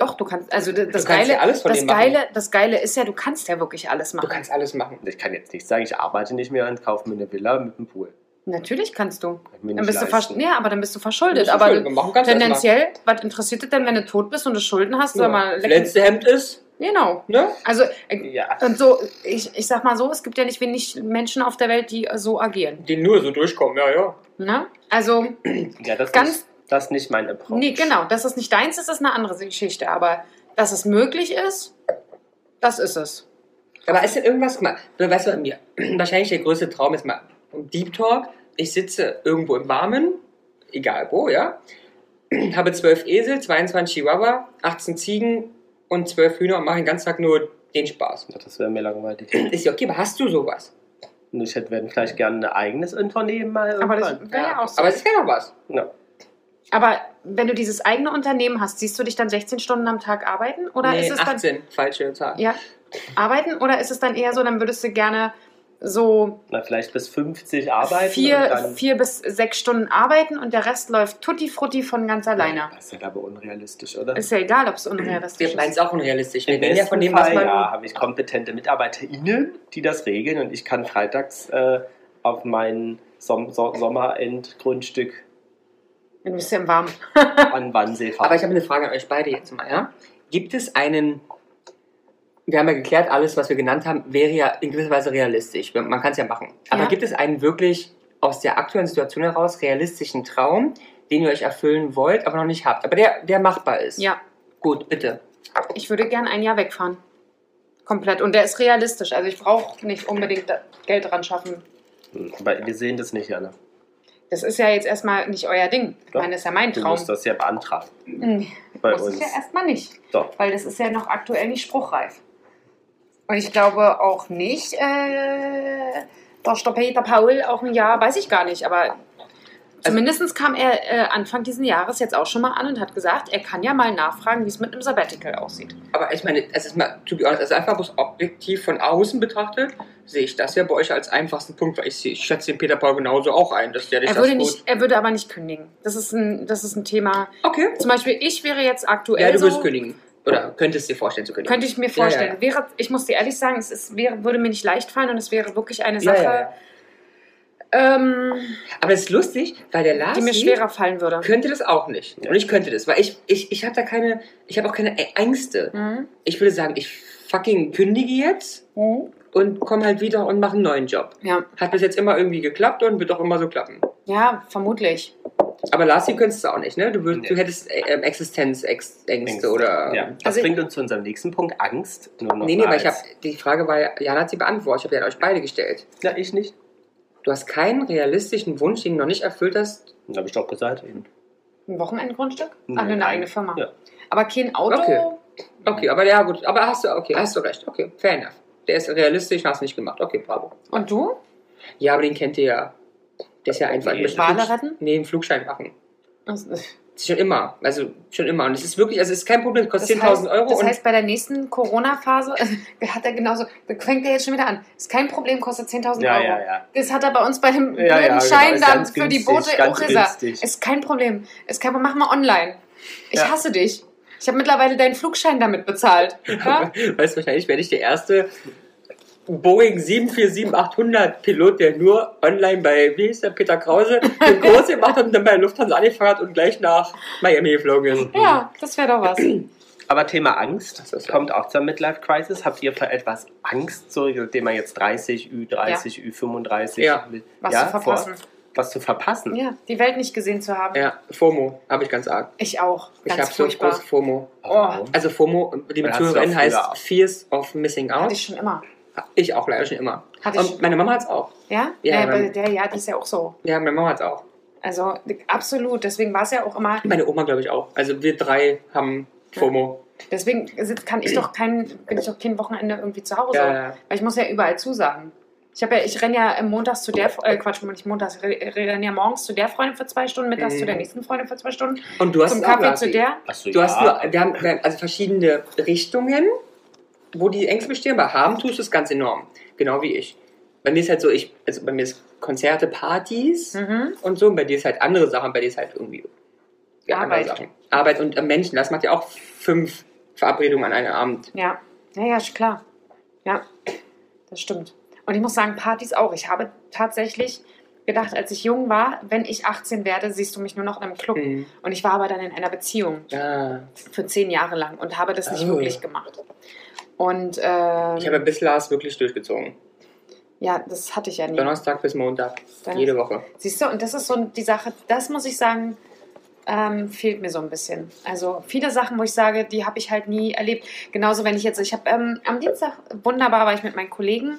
Doch, du kannst. Also das, Du kannst Geile, ja alles das machen. Geile, das Geile ist ja, du kannst ja wirklich alles Du machen. kannst alles machen. Ich kann jetzt nicht sagen, ich arbeite nicht mehr und kaufe mir eine Villa mit einem Pool. Natürlich kannst du. Kann Dann bist du vers ja, aber dann bist du verschuldet. Du aber du tendenziell, was interessiert dich denn, wenn du tot bist und du Schulden hast? Sag mal, letzte Hemd ist, Genau. ne? Also äh, Ja. Und so, ich, ich sag mal so, es gibt ja nicht wenig Menschen auf der Welt, die so agieren. Die nur so durchkommen, ja, ja. Ne? Also, ja, Ganz- das ist nicht mein Approach. nee, genau, dass es nicht deins ist, ist eine andere Geschichte. Aber dass es möglich ist, das ist es. Aber ist denn irgendwas, guck mal, du weißt du, mir, wahrscheinlich der größte Traum ist mal Deep Talk. Ich sitze irgendwo im Warmen, egal wo, ja. Habe zwölf Esel, 22 Chihuahua, 18 Ziegen und zwölf Hühner und mache den ganzen Tag nur den Spaß. Das wäre mir langweilig. Ist ja okay, aber hast du sowas? Ich hätte vielleicht gerne ein eigenes Unternehmen mal. Aber das wäre ja auch so. Aber es ist ja noch was. Ja. Aber wenn du dieses eigene Unternehmen hast, siehst du dich dann 16 Stunden am Tag arbeiten? Oder nee, ist es dann 18, falsche Zahl. ja, arbeiten? Oder ist es dann eher so, dann würdest du gerne so Na, vielleicht bis 50 arbeiten. und vier, dann, vier bis sechs Stunden arbeiten und der Rest läuft tutti frutti von ganz alleine? Das ist ja aber unrealistisch, oder? Ist ja egal, ob es unrealistisch Wir meinen ist. es auch unrealistisch. Wir Im reden ja von dem, was Fall, man. ja, habe ich kompetente MitarbeiterInnen, die das regeln und ich kann freitags äh, auf mein Som so Sommerendgrundstück Ein bisschen warm. an Wannsee fahren. Aber ich habe eine Frage an euch beide jetzt mal, ja? Gibt es einen, wir haben ja geklärt, alles, was wir genannt haben, wäre ja in gewisser Weise realistisch. Man kann es ja machen. Aber Ja. gibt es einen wirklich aus der aktuellen Situation heraus realistischen Traum, den ihr euch erfüllen wollt, aber noch nicht habt, aber der, der machbar ist? Ja, Gut, bitte. ich würde gern ein Jahr wegfahren. Komplett. Und der ist realistisch. Also ich brauche nicht unbedingt Geld dran schaffen. Aber wir sehen das nicht, Jana. Das ist ja jetzt erstmal nicht euer Ding. Ich meine, das ist ja mein Du Traum. musst das ja beantragen. Nee, Bei muss uns. ich ja erstmal nicht. Doch. Weil das ist ja noch aktuell nicht spruchreif. Und ich glaube auch nicht, äh, dass der Peter Paul auch ein Jahr, weiß ich gar nicht, aber zumindest kam er äh, Anfang dieses Jahres jetzt auch schon mal an und hat gesagt, er kann ja mal nachfragen, wie es mit einem Sabbatical aussieht. Aber ich meine, es ist mal, to be honest, also einfach bloß objektiv von außen betrachtet, sehe ich das ja bei euch als einfachsten Punkt, weil ich, ich schätze den Peter Paul genauso auch ein, dass der dich Er das würde, gut... nicht, er würde aber nicht kündigen. Das ist ein, das ist ein Thema. Okay. Zum Beispiel, ich wäre jetzt aktuell Ja, du so, wirst kündigen. Oder könntest dir vorstellen zu kündigen. könnte ich mir Ja, ja, vorstellen. Wäre, ich muss dir ehrlich sagen, es ist, wäre, würde mir nicht leicht fallen und es wäre wirklich eine Ja, Sache, ja, ja. Ähm, Aber es ist lustig, weil der Lars die mir schwerer fallen würde. könnte das auch nicht. Und ich könnte das, weil ich, ich, ich habe da keine, ich habe auch keine Ängste. Mhm. Ich würde sagen, ich fucking kündige jetzt und komme halt wieder und mache einen neuen Job. Ja. Hat bis jetzt immer irgendwie geklappt und wird auch immer so klappen. ja, vermutlich. Aber Lars, du könntest es auch nicht, ne? Du, würd, Nee. du hättest äh, ähm, Existenzängste oder... Ja, das Also ich- bringt uns zu unserem nächsten Punkt, Angst. Nur noch Nee, nee, weil ich habe, die Frage war ja, Jan hat sie beantwortet, ich habe ja an euch beide gestellt. Ja, ich nicht. Du hast keinen realistischen Wunsch, den du noch nicht erfüllt hast. Das habe ich doch gesagt. eben. Ein Wochenendgrundstück? Nee, Ach, nur eine eigene Firma. Ja. Aber kein Auto. Okay. Okay, aber ja gut, aber hast du, okay, hast du recht, okay, fair enough. Der ist realistisch, hast du nicht gemacht, okay, bravo. Und du? Ja, aber den kennt ihr ja. Der ist ja einfach. Nee. Mit Wale Flug- retten? Nee, einen Flugschein machen. Ist schon immer, also schon immer. Und es ist wirklich, also es ist kein Problem, es das kostet heißt, 10.000 Euro das und heißt, bei der nächsten Corona-Phase hat er genauso, da fängt er jetzt schon wieder an. Ist kein Problem, kostet 10.000 Ja, Euro. ja, ja. Das hat er bei uns bei dem Ja, ja, blöden genau, Schein ist dann für die günstig, Boote ganz auch gesagt. Ist kein Problem. Ist kein Problem. Mach mal online. Ich Ja. hasse dich. Ich habe mittlerweile deinen Flugschein damit bezahlt. Ja? Weißt du, wahrscheinlich werde ich der erste Boeing 747-800 Pilot, der nur online bei, wie hieß der, Peter Krause, den Kurs gemacht hat und dann bei Lufthansa angefangen hat und gleich nach Miami geflogen ist. ja, das wäre doch was. Aber Thema Angst Das ja- kommt auch zur Midlife Crisis. Habt ihr vor etwas Angst, so nachdem man jetzt 30, Ü30, Ü35 Ja. Was ja, zu verpassen. Vor, was zu verpassen? Ja, die Welt nicht gesehen zu haben. Ja, FOMO habe ich ganz arg. Ich auch. Ich habe so furchtbar. große FOMO. Warum? Also FOMO, liebe Zuhörerin, heißt. Fears of Missing Hatte Out. ich schon immer. Ich auch leider schon immer. Hatte ich Und meine Mama hat's auch. Ja? Ja, Ja, bei der, ja, die ist ja auch so. Ja, meine Mama hat's auch. Also absolut. Deswegen war es ja auch immer. Meine Oma, glaube ich, auch. Also wir drei haben FOMO. Deswegen sitz- kann ich doch kein, bin ich doch kein Wochenende irgendwie zu Hause. Ja, ja. Weil ich muss ja überall zusagen. Ich habe ja, ich renne ja montags zu der, äh, Quatsch, nicht montags, ich re- renne ja morgens zu der Freundin für zwei Stunden, mittags Mhm. zu der nächsten Freundin für zwei Stunden, Und du hast zum es auch, Kaffee zu der. Achso, Du ja. hast nur, wir haben wir haben also verschiedene Richtungen, wo die Ängste bestehen. Bei haben tust du es ganz enorm. Genau wie ich. Bei mir ist halt so, ich, also bei mir ist Konzerte, Partys Mhm. und so. Und bei dir ist halt andere Sachen. Bei dir ist halt irgendwie ja, Arbeit. Sachen. Arbeit und äh, Menschen. Das macht ja auch fünf Verabredungen an einem Abend. Ja, ja, ja, ist klar. Ja, das stimmt. Und ich muss sagen, Partys auch. Ich habe tatsächlich gedacht, als ich jung war, wenn ich 18 werde, siehst du mich nur noch in einem Club. Mhm. Und ich war aber dann in einer Beziehung Ah, für zehn Jahre lang und habe das nicht Oh. wirklich gemacht. Und ähm, ich habe bis Lars wirklich durchgezogen. ja, das hatte ich ja nie. Donnerstag bis Montag. Dann- Jede Woche. Siehst du, und das ist so die Sache, das muss ich sagen, ähm, fehlt mir so ein bisschen. Also viele Sachen, wo ich sage, die habe ich halt nie erlebt. Genauso, wenn ich jetzt, ich habe ähm, am Dienstag, wunderbar, war ich mit meinen Kollegen,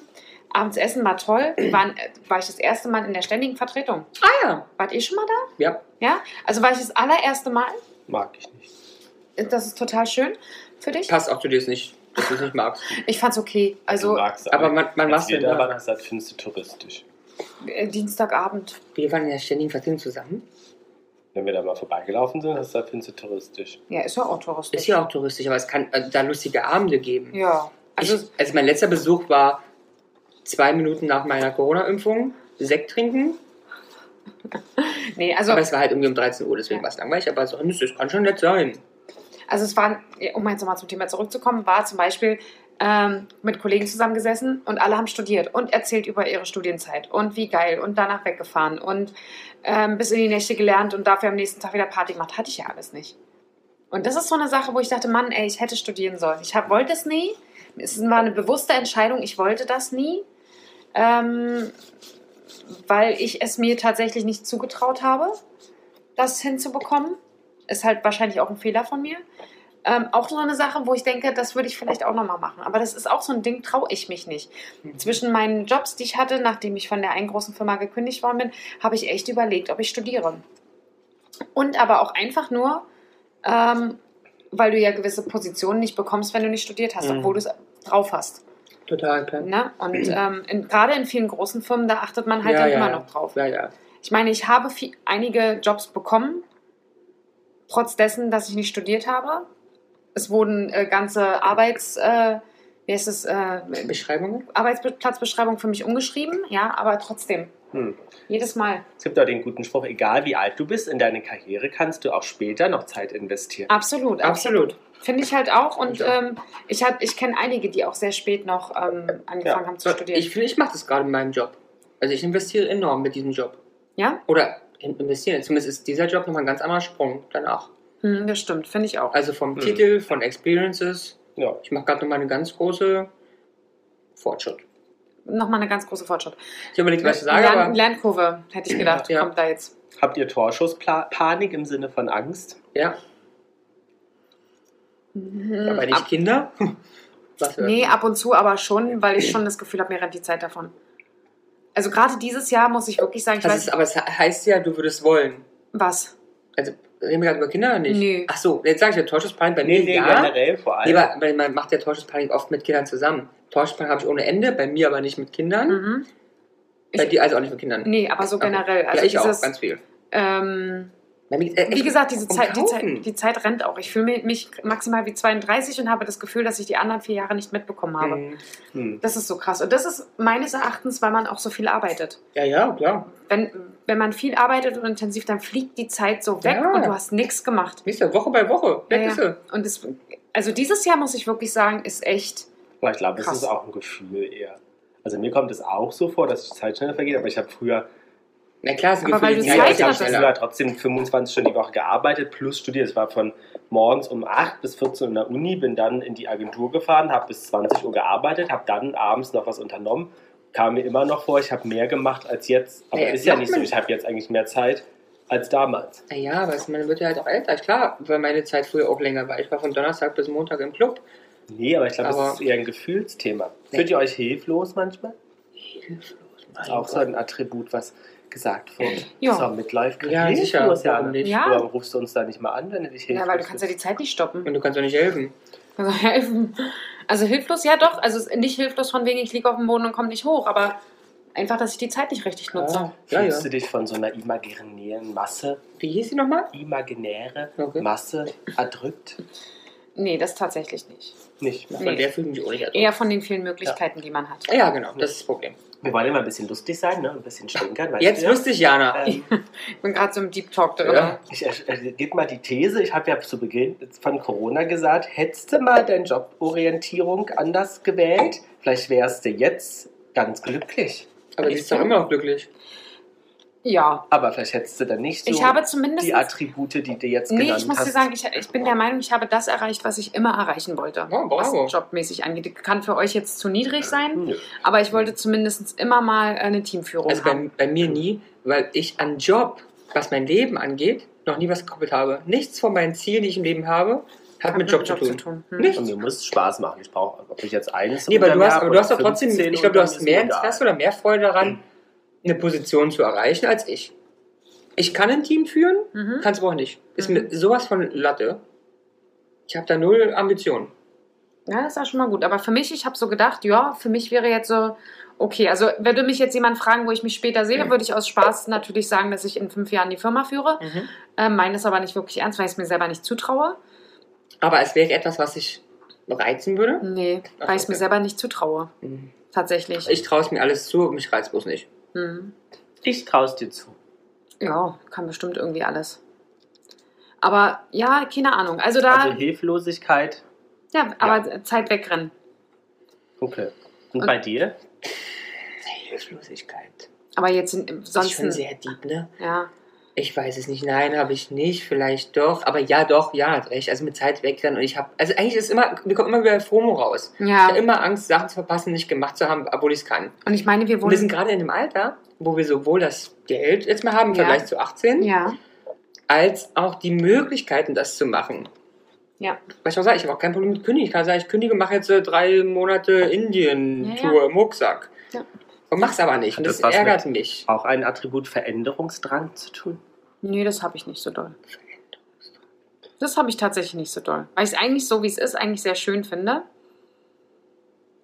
abends essen war toll, waren, äh, war ich das erste Mal in der ständigen Vertretung. Ah ja. Wart ihr schon mal da? Ja. Ja? Also war ich das allererste Mal. Mag ich nicht. Das ist total schön für dich. Passt auch zu dir, dass nicht, dass du es nicht magst. Ich fand's okay. du Also magst aber man- man was wir denn da waren, hast du findest du touristisch. äh, Dienstagabend. Wir waren in der ständigen Vertretung zusammen. Wenn wir da mal vorbeigelaufen sind, hast du gesagt, findest du touristisch. Ja, ist ja auch touristisch. Ist ja auch touristisch, aber es kann äh, da lustige Abende geben. Ja. Also, Also, ich, also mein letzter Besuch war zwei Minuten nach meiner Corona-Impfung. Sekt trinken. nee, also aber es war halt irgendwie um 13 Uhr, deswegen war es langweilig. Aber so, das kann schon nett sein. Also es war, um jetzt nochmal zum Thema zurückzukommen, war zum Beispiel ähm, mit Kollegen zusammengesessen und alle haben studiert und erzählt über ihre Studienzeit und wie geil und danach weggefahren und ähm, bis in die Nächte gelernt und dafür am nächsten Tag wieder Party gemacht. Hatte ich ja alles nicht. Und das ist so eine Sache, wo ich dachte, Mann, ey, ich hätte studieren sollen. Ich hab, wollte es nie. Es war eine bewusste Entscheidung, ich wollte das nie. Ähm, weil ich es mir tatsächlich nicht zugetraut habe, das hinzubekommen. Ist halt wahrscheinlich auch ein Fehler von mir. Ähm, auch so eine Sache, wo ich denke, das würde ich vielleicht auch nochmal machen. Aber das ist auch so ein Ding, traue ich mich nicht. Zwischen meinen Jobs, die ich hatte, nachdem ich von der einen großen Firma gekündigt worden bin, habe ich echt überlegt, ob ich studiere. Und aber auch einfach nur, ähm, weil du ja gewisse Positionen nicht bekommst, wenn du nicht studiert hast, Mhm. obwohl du es drauf hast. Total klar. Ne? Und ähm, gerade in vielen großen Firmen, da achtet man halt Ja, dann ja, immer noch drauf. Ja, ja. Ich meine, ich habe viel, einige Jobs bekommen, trotz dessen, dass ich nicht studiert habe. Es wurden äh, ganze Arbeits, äh, wie heißt es, äh, Beschreibungen? Arbeitsplatzbeschreibungen für mich umgeschrieben, ja, aber trotzdem, Hm. jedes Mal. Es gibt auch den guten Spruch, egal wie alt du bist, in deine Karriere kannst du auch später noch Zeit investieren. Absolut, Absolut. Finde ich halt auch. Und Ich auch. ähm, ich, ich kenne einige, die auch sehr spät noch ähm, angefangen Ja. haben zu studieren. Ich finde, ich mache das gerade in meinem Job. Also ich investiere enorm mit diesem Job. ja, Oder investieren. Zumindest ist dieser Job nochmal ein ganz anderer Sprung danach. hm, das stimmt, finde ich auch. Also vom Mhm. Titel, von Experiences. Ja. Ich mache gerade nochmal eine ganz große Fortschritt. Nochmal eine ganz große Fortschritt. Ich überlege, was ich sage, Lern aber Lernkurve, hätte ich gedacht, Ja. kommt da jetzt. Habt ihr Torschusspanik im Sinne von Angst? ja, Mhm. aber nicht Ab, Kinder. Nee, ab und zu aber schon, weil ich schon das Gefühl habe, mir rennt die Zeit davon. Also gerade dieses Jahr muss ich wirklich sagen, ich das weiß ist, aber es heißt ja, du würdest wollen. was. Also reden wir gerade über Kinder oder nicht? Nee. Ach so, jetzt sage ich ja Torschusspanik bei mir ja. generell vor allem. Nee, aber weil man macht ja Torschusspanik oft mit Kindern zusammen. Torschusspanik habe ich ohne Ende, bei mir aber nicht mit Kindern. Mhm. Bei Ich- dir also auch nicht mit Kindern. Nee, aber so Okay. generell. Also ja, ich dieses, auch, ganz viel. ähm, wie, gesagt, diese Zeit, die. Zeit, die Zeit rennt auch. Ich fühle mich maximal wie 32 und habe das Gefühl, dass ich die anderen vier Jahre nicht mitbekommen habe. Mhm. Hm. Das ist so krass. Und das ist meines Erachtens, weil man auch so viel arbeitet. Ja, ja, klar. Wenn, wenn man viel arbeitet und intensiv, dann fliegt die Zeit so weg Ja. und du hast nichts gemacht. Siehst du, Woche bei Woche. Weg Ja, ist sie. Und es, also dieses Jahr muss ich wirklich sagen, ist echt. Aber ich glaube, Krass. ist auch ein Gefühl eher. Also mir kommt es auch so vor, dass die Zeit schneller vergeht, aber ich habe früher, Na klar, ist ein Aber weil du Zeit Zeit ich habe trotzdem 25 Stunden die Woche gearbeitet plus studiert. Es war von morgens um 8 bis 14 Uhr in der Uni, bin dann in die Agentur gefahren, habe bis 20 Uhr gearbeitet, habe dann abends noch was unternommen. Kam mir immer noch vor, ich habe mehr gemacht als jetzt. Aber Ja, ist ja nicht so, ich habe jetzt eigentlich mehr Zeit als damals. Naja, aber es- man wird ja halt auch älter. Klar, weil meine Zeit früher auch länger war. Ich war von Donnerstag bis Montag im Club. Nee, aber ich glaube, das ist eher ein Gefühlsthema. Fühlt ihr euch hilflos manchmal? Hilflos. Das ist auch so ein Attribut, was gesagt wird. Ja. So, Midlife Ja, sicher. hilflos, Warum ja. nicht? Ja. Warum rufst du uns da nicht mal an, wenn du dich hilflos Ja, weil du kannst ja die Zeit nicht stoppen. Und du kannst doch nicht helfen. Also helfen. Also hilflos, ja doch. Also nicht hilflos von wegen, ich liege auf dem Boden und komme nicht hoch, aber einfach, dass ich die Zeit nicht richtig nutze. Ah, ja, ja. Fühlst du dich von so einer imaginären Masse, Wie hieß sie nochmal? imaginäre Okay. Masse erdrückt? Nee, das tatsächlich nicht. Nicht. Von Nee. der fühle ich mich auch nicht erdrückt. Eher von den vielen Möglichkeiten, die man hat. Ja, genau, das ist das Problem. Wir wollen immer ein bisschen lustig sein, ne? ein bisschen stinkern. weißt Jetzt du lustig, Jana. Ähm, Ich bin gerade so im Deep Talk drin. Ja. ich äh, gebe mal die These, ich habe ja zu Beginn von Corona gesagt, hättest du mal deine Joborientierung anders gewählt, vielleicht wärst du jetzt ganz glücklich. Aber die ist doch immer noch glücklich. Ja. Aber vielleicht hättest du dann nicht so Ich habe zumindest. die Attribute, die du jetzt Nee, genannt ich muss hast. dir sagen, ich, ich bin der Meinung, ich habe das erreicht, was ich immer erreichen wollte. Oh, bravo. was jobmäßig angeht. Kann für euch jetzt zu niedrig sein, Nö. aber ich wollte zumindest immer mal eine Teamführung Also bei, haben. bei mir nie, weil ich an Job, was mein Leben angeht, noch nie was gekoppelt habe. Nichts von meinen Zielen, die ich im Leben habe, hat mit Job, zu tun. Hm. Nicht? Und mir muss es Spaß machen. Ich brauche, ob ich jetzt eines Nee, aber du hast, aber du hast doch trotzdem, 15 ich glaube, du hast mehr Interesse oder mehr Freude daran, eine Position zu erreichen als ich. Ich kann ein Team führen, Mhm. kann es aber auch nicht. Ist Mhm. mir sowas von Latte. Ich habe da null Ambitionen. Ja, das ist auch schon mal gut. Aber für mich, ich habe so gedacht, ja, für mich wäre jetzt so, okay, also würde mich jetzt jemand fragen, wo ich mich später sehe, würde ich aus Spaß natürlich sagen, dass ich in fünf Jahren die Firma führe. Ähm, meine es aber nicht wirklich ernst, weil ich es mir selber nicht zutraue. Aber es wäre etwas, was ich reizen würde. Nee, Ach, weil ich es mir okay. selber nicht zutraue. Mhm. Tatsächlich. Ich traue es mir alles zu, mich reizt bloß nicht. Mhm. Ich traue es dir zu. Ja, kann bestimmt irgendwie alles. Aber ja, keine Ahnung. Also da, Also Hilflosigkeit. ja, aber Zeit wegrennen. Okay. Und, Und- bei dir? Hilflosigkeit. Aber jetzt in, Das ist schon sonst. sehr deep, ne? Ja. Ich weiß es nicht. Nein, habe ich nicht. Vielleicht doch. Aber ja, doch, ja, hat recht. Also mit Zeit wegrennen. Und ich habe, also eigentlich ist immer, wir kommen immer wieder FOMO raus. Ich Ja. habe immer Angst, Sachen zu verpassen, nicht gemacht zu haben, obwohl ich es kann. Und ich meine, wir Und wir sind gerade in dem Alter, wo wir sowohl das Geld jetzt mal haben im Ja. Vergleich zu 18, Ja. als auch die Möglichkeiten, das zu machen. Ja. Was ich auch sage, ich habe auch kein Problem mit Kündigen. Ich kann sagen, ich kündige, mache jetzt äh, drei Monate Indien-Tour ja. im Rucksack. Ja. Und mach's aber nicht. Und das, das was ärgert mich. Auch ein Attribut Veränderungsdrang zu tun? Nee, das habe ich nicht so doll. Das habe ich tatsächlich nicht so doll. Weil ich es eigentlich so, wie es ist, eigentlich sehr schön finde.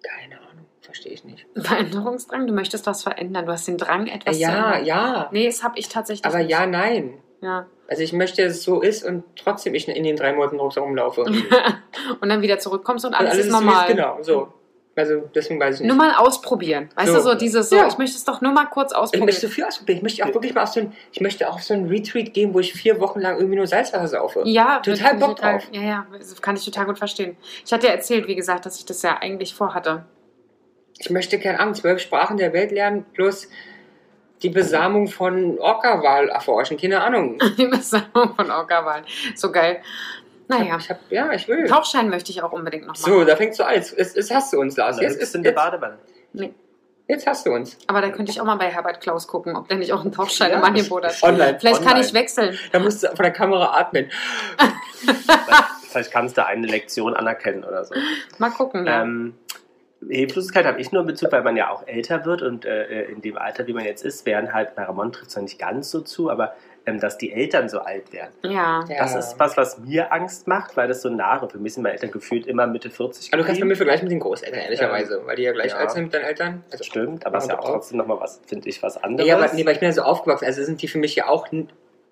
Keine Ahnung, verstehe ich nicht. Veränderungsdrang, du möchtest was verändern. Du hast den Drang, etwas zu ja, ändern. ja. Nee, das habe ich tatsächlich Aber nicht. ja, nein. ja. Also ich möchte, dass es so ist und trotzdem ich in den drei Monaten Rucksack rumlaufe. Und und dann wieder zurückkommst und alles, ist so, wie es- normal. Genau, so. Also deswegen weiß ich nicht. Nur mal ausprobieren. Weißt So. du, so dieses so, Ja. ich möchte es doch nur mal kurz ich ausprobieren. möchte viel ausprobieren. Ich möchte auch wirklich mal auf so ein, ich möchte auch auf so ein Retreat gehen, wo ich vier Wochen lang irgendwie nur Salzwasser saufe. ja, Total ich Bock drauf. Ja, ja, das kann ich total gut verstehen. Ich hatte ja erzählt, wie gesagt, dass ich das ja eigentlich vorhatte. Ich möchte, keine Ahnung, zwölf Sprachen der Welt lernen, plus die Besamung von Orca-Wal erforschen. Keine Ahnung. Die Besamung von Orca-Wahlen. So geil. Naja, Ich hab, ja, ich will. Tauchschein möchte ich auch unbedingt noch So, machen. da fängst du an. Jetzt, jetzt, jetzt hast du uns, Lars. Jetzt, ist, in der jetzt, Badewanne. jetzt hast du uns. Aber da könnte ich auch mal bei Herbert Klaus gucken, ob der nicht auch einen Tauchschein Ja, im Angebot hat. Online. Vielleicht kann online. ich wechseln. Da musst du von der Kamera atmen. Vielleicht kannst du eine Lektion anerkennen oder so. Mal gucken. Ja. Ähm, Hilflosigkeit habe ich nur in Bezug, weil man ja auch älter wird und äh, in dem Alter, wie man jetzt ist, wären halt, bei Ramon trifft es nicht ganz so zu, aber ähm, dass die Eltern so alt werden. ja. Ja. Das ist was, was mir Angst macht, weil das so nahe, für mich sind meine Eltern gefühlt immer Mitte 40 Aber du kannst bei mir vergleichen mit den Großeltern, ehrlicherweise. Weil die ja gleich Ja. alt sind mit deinen Eltern. Also, Stimmt, aber es ist ja auch Ja, trotzdem nochmal was, finde ich, was anderes. ja, aber, nee, aber ich bin ja so aufgewachsen. Also sind die für mich ja auch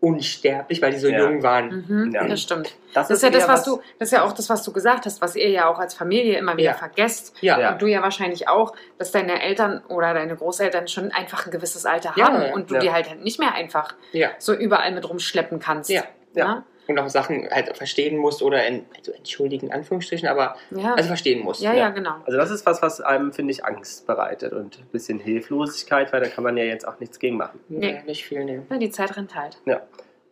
unsterblich, weil die so Ja. jung waren. Mhm, Ja. Das stimmt. Das, Das ist ja das, eher was du, das ist ja auch das, was du gesagt hast, was ihr ja auch als Familie immer wieder Ja. vergesst. Ja. Und du ja wahrscheinlich auch, dass deine Eltern oder deine Großeltern schon einfach ein gewisses Alter haben ja, und du ja. die halt nicht mehr einfach ja. so überall mit rumschleppen kannst. Ja, ja. Und auch Sachen halt verstehen musst oder in, also entschuldigen, in Anführungsstrichen, aber Ja. also verstehen musst. ja, ja, genau. Also das ist was, was einem, finde ich, Angst bereitet und ein bisschen Hilflosigkeit, weil da kann man ja jetzt auch nichts gegen machen. Nee, Nee. nicht viel, nee. Ja, die Zeit rennt halt. Ja.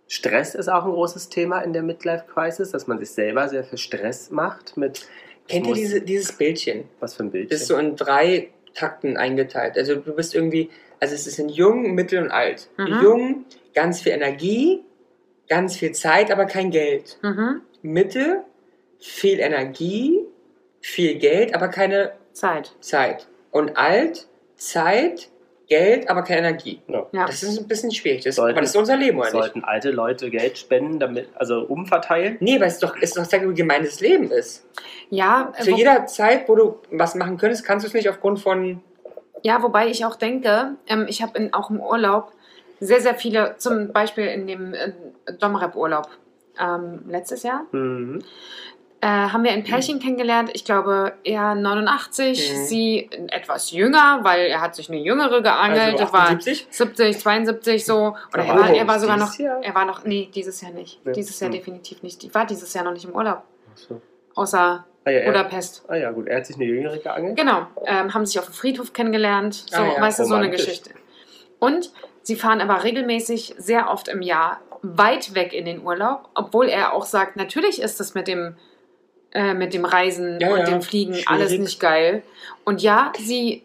Stress ist auch ein großes Thema in der Midlife-Crisis, dass man sich selber sehr viel Stress macht mit... Kennt ihr diese, dieses Bildchen? Was für ein Bild? Das ist so in drei Takten eingeteilt. Also du bist irgendwie, also es ist in jung, mittel und alt. Mhm. Jung, ganz viel Energie, ganz viel Zeit, aber kein Geld. Mhm. Mittel, viel Energie, viel Geld, aber keine Zeit. Zeit. Und alt, Zeit, Geld, aber keine Energie. Ja. Ja. Das ist ein bisschen schwierig. Das, Sollten- aber das ist unser Leben, oder nicht? Sollten alte Leute Geld spenden, damit, also umverteilen? Nee, weil es doch, es doch sehr gemeines Leben ist. Ja, Zu jeder Zeit, wo du was machen könntest, kannst du es nicht aufgrund von. Ja, wobei ich auch denke, ähm, ich habe in- auch im Urlaub sehr, sehr viele, zum Beispiel in dem äh, Domrep-Urlaub ähm, letztes Jahr, Mhm. äh, haben wir ein Pärchen kennengelernt. Ich glaube, er 89, Mhm. sie etwas jünger, weil er hat sich eine jüngere geangelt. Also war 78? 70, 72 so. Oder er war, er war sogar noch, Jahr? er war noch, nee, dieses Jahr nicht. Ja. Dieses Jahr Hm. definitiv nicht. Ich war dieses Jahr noch nicht im Urlaub. Ach so. Außer Ah, ja, er, Budapest. ah ja, gut. Er hat sich eine jüngere geangelt. Genau, ähm, haben sich auf dem Friedhof kennengelernt, so, Ah ja, weißt du, so eine. Geschichte. Und sie fahren aber regelmäßig, sehr oft im Jahr, weit weg in den Urlaub, obwohl er auch sagt, natürlich ist das mit dem, äh, mit dem Reisen Ja, und ja, dem Fliegen schwierig. alles nicht geil. Und ja, sie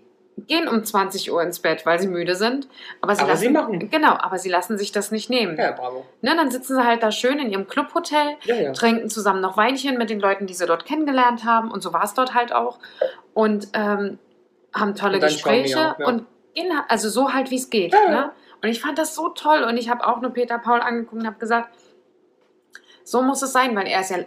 gehen um 20 Uhr ins Bett, weil sie müde sind. Aber sie, Aber lassen, sie machen. Genau, aber sie lassen sich das nicht nehmen. Ja, bravo. Ne, dann sitzen sie halt da schön in ihrem Clubhotel Ja, ja. trinken zusammen noch Weinchen mit den Leuten, die sie dort kennengelernt haben. Und so war es dort halt auch. Und ähm, haben tolle Und Gespräche auch, ja. und gehen, also so halt, wie es geht. Ne? Und ich fand das so toll. Und ich habe auch nur Peter Paul angeguckt und habe gesagt, so muss es sein, weil er ist ja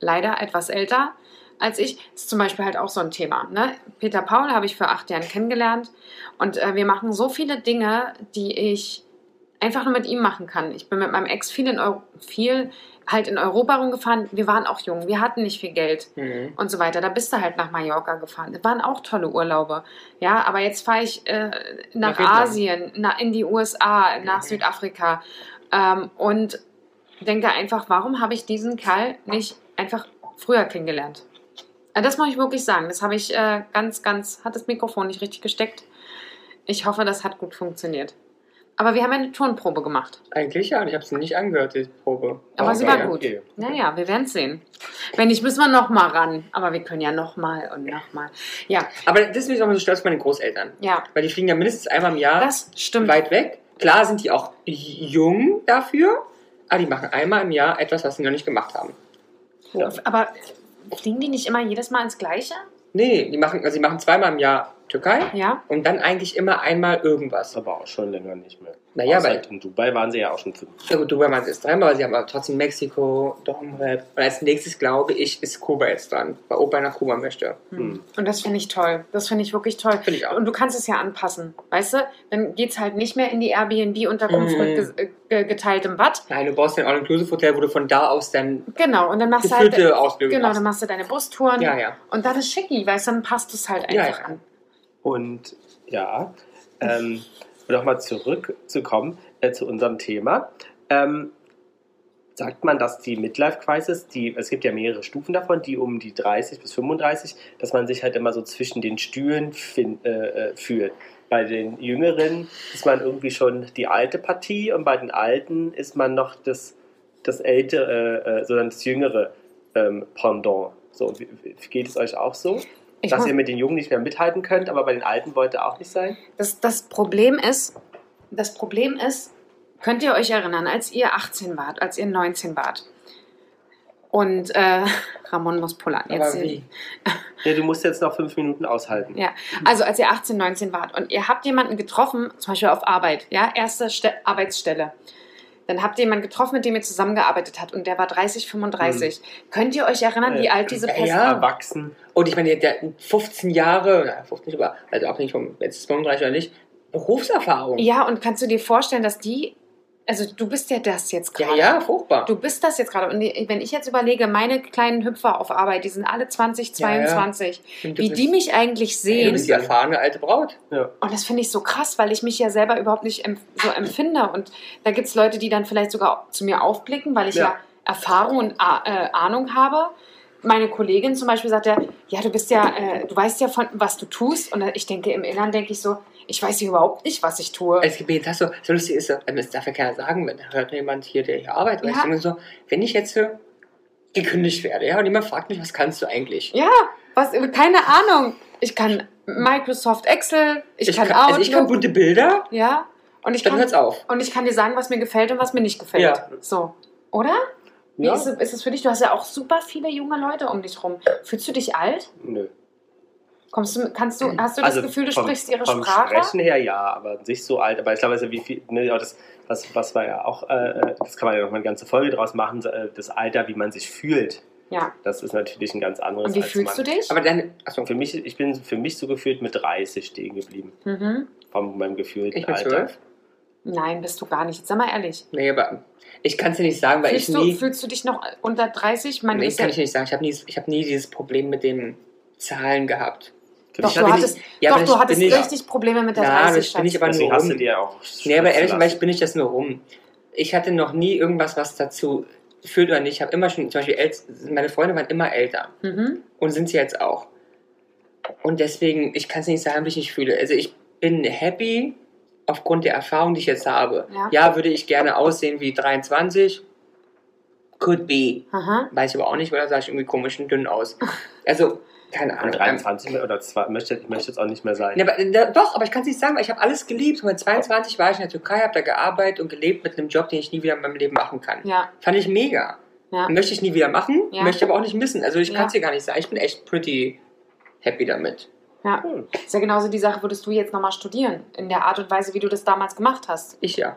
leider etwas älter als ich. Das ist zum Beispiel halt auch so ein Thema. Ne? Peter Paul habe ich vor acht Jahren kennengelernt. Und äh, wir machen so viele Dinge, die ich einfach nur mit ihm machen kann. Ich bin mit meinem Ex viel in, Eu viel halt in Europa rumgefahren. Wir waren auch jung, wir hatten nicht viel Geld Mhm. und so weiter. Da bist du halt nach Mallorca gefahren. Das waren auch tolle Urlaube. Ja, aber jetzt fahre ich äh, nach, Nach. Asien, na, in die USA, nach Mhm. Südafrika ähm, und denke einfach, warum habe ich diesen Kerl nicht einfach früher kennengelernt? Äh, Das muss ich wirklich sagen. Das habe ich äh, ganz, ganz, hat das Mikrofon nicht richtig gesteckt. Ich hoffe, das hat gut funktioniert. Aber wir haben eine Turnprobe gemacht. Eigentlich ja, und ich habe es nicht angehört, die Probe. Aber Oh, sie war gut. okay. Naja, wir werden es sehen. Wenn nicht, müssen wir noch mal ran. Aber wir können ja noch mal und noch mal. Ja, Aber das bin ich auch mal so stolz auf meine Großeltern. ja, Weil die fliegen ja mindestens einmal im Jahr das stimmt. weit weg. Klar sind die auch jung dafür, aber die machen einmal im Jahr etwas, was sie noch nicht gemacht haben. Aber fliegen die nicht immer jedes Mal ins Gleiche? Nee, die machen, also die machen zweimal im Jahr Türkei Ja. und dann eigentlich immer einmal irgendwas. Aber auch schon länger nicht mehr. Naja, Außer weil- in Dubai waren sie ja auch schon fünf. Ja gut, Dubai machen sie jetzt dreimal, aber sie haben aber trotzdem Mexiko, Domrep. Und als nächstes, glaube ich, ist Kuba jetzt dran, weil Opa nach Kuba möchte. Hm. Und das finde ich toll. Das finde ich wirklich toll. Finde ich auch. Und du kannst es ja anpassen. Weißt du? Dann geht es halt nicht mehr in die Airbnb-Unterkunft Mhm. mit ge ge geteiltem Bad. Nein, du brauchst ein All-Inclusive-Hotel, wo du von da aus dann Genau. Und dann machst du halt. Ausbildung Genau, machst. dann machst du deine Bustouren. Ja, ja. Und dann ist schicki, weißt du, dann passt es halt Ja, einfach ja. an. Und ja, ähm, um nochmal zurückzukommen äh, zu unserem Thema. Ähm, sagt man, dass die Midlife-Crisis, die, es gibt ja mehrere Stufen davon, die um die 30 bis 35, dass man sich halt immer so zwischen den Stühlen fin, äh, äh, fühlt. Bei den Jüngeren ist man irgendwie schon die alte Partie und bei den Alten ist man noch das, das ältere, äh, äh, sondern das jüngere ähm, Pendant. So, geht es euch auch so? Ich dass ihr mit den Jungen nicht mehr mithalten könnt, aber bei den Alten wollt ihr auch nicht sein? Das, das Problem ist, das Problem ist, könnt ihr euch erinnern, als ihr 18 wart, als ihr 19 wart? Und äh, Ramon muss pullern. Aber Jetzt, wie? Ja, du musst jetzt noch fünf Minuten aushalten. Ja, also als ihr 18, 19 wart und ihr habt jemanden getroffen, zum Beispiel auf Arbeit, ja, erste Ste Arbeitsstelle. Dann habt ihr jemanden getroffen, mit dem ihr zusammengearbeitet habt und der war 30, 35. Könnt ihr euch erinnern, wie alt diese Person ja. Erwachsen. Und ich meine, der hat 15 Jahre, na, 15 aber, also abhängig vom, jetzt ist es 35 oder nicht, Berufserfahrung. Ja, und kannst du dir vorstellen, dass die Also du bist ja das jetzt Ja, gerade. ja, furchtbar. Du bist das jetzt gerade. Und wenn ich jetzt überlege, meine kleinen Hüpfer auf Arbeit, die sind alle 20, Ja, ja. 22, Und du wie die mich eigentlich Du sehen. bist die erfahrene alte Braut. Ja. Und das finde ich so krass, weil ich mich ja selber überhaupt nicht empf so empfinde. Und da gibt es Leute, die dann vielleicht sogar zu mir aufblicken, weil ich ja, Ja. Erfahrung und äh, Ahnung habe. Meine Kollegin zum Beispiel sagt ja, ja, du bist ja, äh, du weißt ja von, was du tust. Und ich denke, im Inneren denke ich so, ich weiß überhaupt nicht, was ich tue. Es gibt jetzt so, so lustig ist so, ähm, das darf ja keiner sagen, wenn da hört jemand hier, der hier arbeitet. Ja. Ich denke so, wenn ich jetzt gekündigt werde, ja, und jemand fragt mich, was kannst du eigentlich? Ja, was, keine Ahnung. Ich kann Microsoft Excel, ich, kann, also Outlook. ich kann bunte Bilder, ja, und ich dann kann, hört's auf. und ich kann dir sagen, was mir gefällt und was mir nicht gefällt. Ja. So, oder? Wie Ja. ist, es, ist es für dich? Du hast ja auch super viele junge Leute um dich rum. Fühlst du dich alt? Nö. Kommst du, kannst du, hast du das Gefühl, du Also vom- sprichst ihre vom Sprache? Sprechen her ja, aber an sich so alt. Aber ich glaube, also wie viel, ne, das, was, was war ja auch, äh, das kann man ja noch mal eine ganze Folge draus machen, äh, das Alter, wie man sich fühlt. Ja. Das ist natürlich ein ganz anderes. Und wie als fühlst du man. dich? Aber dann, achso, Für mich, ich bin für mich so gefühlt mit 30 stehen geblieben. Mhm. Von meinem gefühlten ich bin Alter. zwölf. Nein, bist du gar nicht. Jetzt sei mal ehrlich. Nee, aber ich kann es dir nicht sagen, weil Fühlst ich du, nie, fühlst du dich noch unter 30? Ich meine, du nee, kann ja, ich nicht sagen. Ich habe nie, ich hab nie dieses Problem mit den Zahlen gehabt. Doch, du hattest, ich- ja, doch, du ich hattest ich- richtig Probleme mit der Ja, 30 das bin ich aber Deswegen nur hast du rum. dir auch. Nee, aber ehrlicherweise lassen. bin ich das nur rum. Ich hatte noch nie irgendwas, was dazu führt oder nicht. Ich habe immer schon, zum Beispiel, meine Freunde waren immer älter Mhm. und sind sie jetzt auch. Und deswegen, ich kann es nicht sagen, wie ich mich fühle. Also ich bin happy aufgrund der Erfahrung, die ich jetzt habe. Ja. Ja, würde ich gerne aussehen wie 23. Could be. Aha. Weiß ich aber auch nicht, weil da sah ich irgendwie komisch und dünn aus. Also, keine Und Ahnung. 23 oder zwei, möchte, ich möchte jetzt auch nicht mehr sein. Ja, aber, da, doch, aber ich kann es nicht sagen, weil ich habe alles geliebt. Mit 22 war ich in der Türkei, habe da gearbeitet und gelebt mit einem Job, den ich nie wieder in meinem Leben machen kann. Ja, Fand ich mega. ja. Möchte ich nie wieder machen, Ja. möchte aber auch nicht missen. Also ich Ja. kann es dir gar nicht sagen. Ich bin echt pretty happy damit. ja. Hm. Ist ja genauso die Sache, würdest du jetzt nochmal studieren? In der Art und Weise, wie du das damals gemacht hast. Ich ja.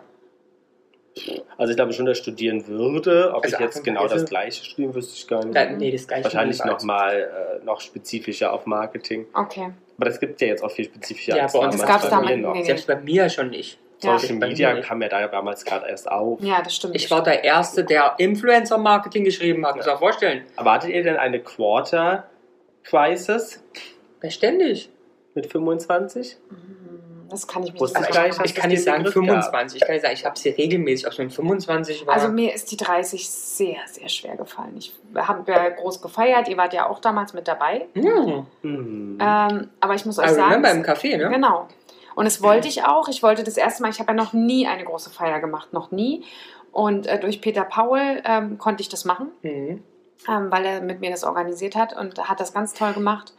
Also ich glaube schon, dass ich studieren würde. Ob Also ich jetzt genau das gleiche studieren, wüsste ich gar nicht. Da, nee, das gleiche. Wahrscheinlich nochmal äh, noch spezifischer auf Marketing. Okay. Aber das gibt ja jetzt auch viel spezifischer Ja, als damals gab's bei damals mir noch. nicht. Selbst bei mir schon nicht. Ja. Social Media kam ja da damals gerade erst auf. Ja, das stimmt. Ich das war der Erste, der Influencer-Marketing geschrieben hat. Muss man vorstellen. Erwartet ihr denn eine Quarter Crisis Ja, ständig. mit 25? Hm, Das kann ich mir nicht ich sagen. Ich kann es nicht sagen Begriff gab. 25. Ich kann nicht sagen, ich habe sie regelmäßig. Ob es mit 25 war. Also mir ist die 30 sehr, sehr schwer gefallen. Ich habe ja groß gefeiert. Ihr wart ja auch damals mit dabei. hm. Hm. Ähm, aber ich muss euch I sagen, remember im Café, ne? Genau. Und das wollte ich auch. Ich wollte das erste Mal, ich habe ja noch nie eine große Feier gemacht, noch nie. Und äh, durch Peter Paul ähm, konnte ich das machen, Mhm. ähm, weil er mit mir das organisiert hat und hat das ganz toll gemacht.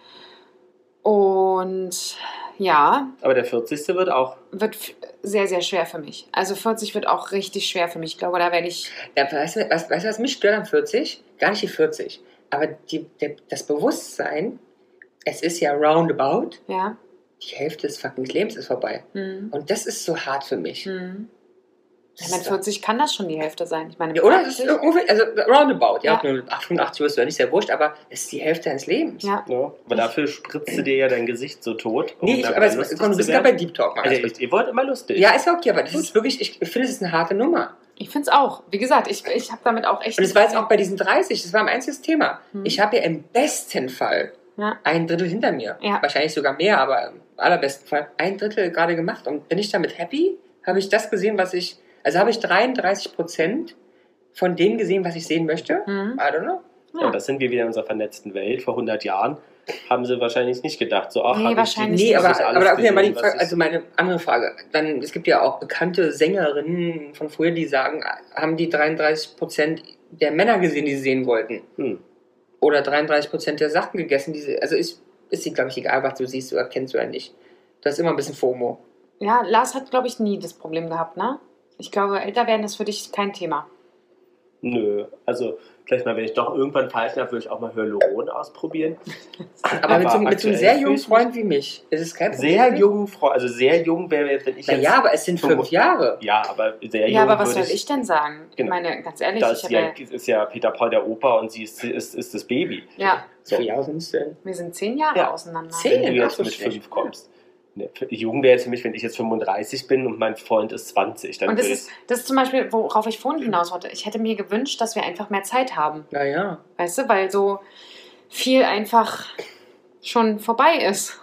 Und ja, Aber der 40. wird auch. wird sehr, sehr schwer für mich. Also 40 wird auch richtig schwer für mich. Ich glaube, da werde ich. Ja, weißt, du, was, weißt du, was mich stört an 40? Gar nicht die 40. Aber die, der, das Bewusstsein, es ist ja roundabout, Ja. die Hälfte des fucking Lebens ist vorbei. Hm. Und das ist so hart für mich. Hm. Ich meine, ist- 40 kann das schon die Hälfte sein. Ich meine, Ja, oder? Ist 80? ungefähr, also roundabout, ja. Ja. Ob du 88 wirst oder nicht, sehr wurscht, aber es ist die Hälfte deines Lebens. Ja. Ja, aber dafür spritzt du dir ja dein Gesicht so tot. um Nee, ich, aber es, komm, du bist gerade bei. Deep Talk. Mal Also, ich, ihr wollt immer lustig. ja, ist ja okay, aber das ist wirklich, ich finde, es ist eine harte Nummer. Ich finde es auch. Wie gesagt, ich, ich habe damit auch echt. Und es war jetzt auch bei diesen 30, das war mein einziges Thema. Hm. Ich habe ja im besten Fall Ja. ein Drittel hinter mir. Ja. Wahrscheinlich sogar mehr, aber im allerbesten Fall ein Drittel gerade gemacht. Und bin ich damit happy? Habe ich das gesehen, was ich. Also habe ich 33 Prozent von dem gesehen, was ich sehen möchte? Hm. I don't know. Ja, das sind wir wieder in unserer vernetzten Welt. Vor 100 Jahren haben sie wahrscheinlich nicht gedacht, so, ach, Nee, ich wahrscheinlich die- Nee, nicht. aber, das ist alles aber da okay, gesehen, was Frage, also meine andere Frage. Dann, es gibt ja auch bekannte Sängerinnen von früher, die sagen, haben die 33 Prozent der Männer gesehen, die sie sehen wollten? Hm. Oder 33 Prozent der Sachen gegessen, die sie. Also ist, ist sie, glaube ich, egal, was du siehst oder kennst oder nicht. Das ist immer ein bisschen FOMO. Ja, Lars hat, glaube ich, nie das Problem gehabt, ne? Ich glaube, älter werden ist für dich kein Thema. Nö, also vielleicht mal, wenn ich doch irgendwann falsch habe, würde ich auch mal Hyaluron ausprobieren. Aber, mit, so, mit so einem sehr jungen ich Freund wie mich ist es kein Problem. Sehr jungen Freund, also sehr jung wäre jetzt, wenn ich jetzt... Naja, aber es sind fünf Jahre. Ja, aber sehr Ja, jung aber was würde soll ich denn sagen? Ich Genau. meine, ganz ehrlich, Da ich ist habe ja, ja, ist ja Peter Paul der Opa und sie ist, ist, ist das Baby. ja, So. Vier Jahre sind es denn? wir sind zehn Jahre Ja. auseinander. Zehn? Wenn du Ach jetzt so mit schlecht. fünf kommst. Ne, Jugend wäre jetzt für mich, wenn ich jetzt 35 bin und mein Freund ist 20. Dann Und das ist, das ist zum Beispiel, worauf ich vorhin hinaus wollte. Ich hätte mir gewünscht, dass wir einfach mehr Zeit haben. Naja. Weißt du, weil so viel einfach schon vorbei ist.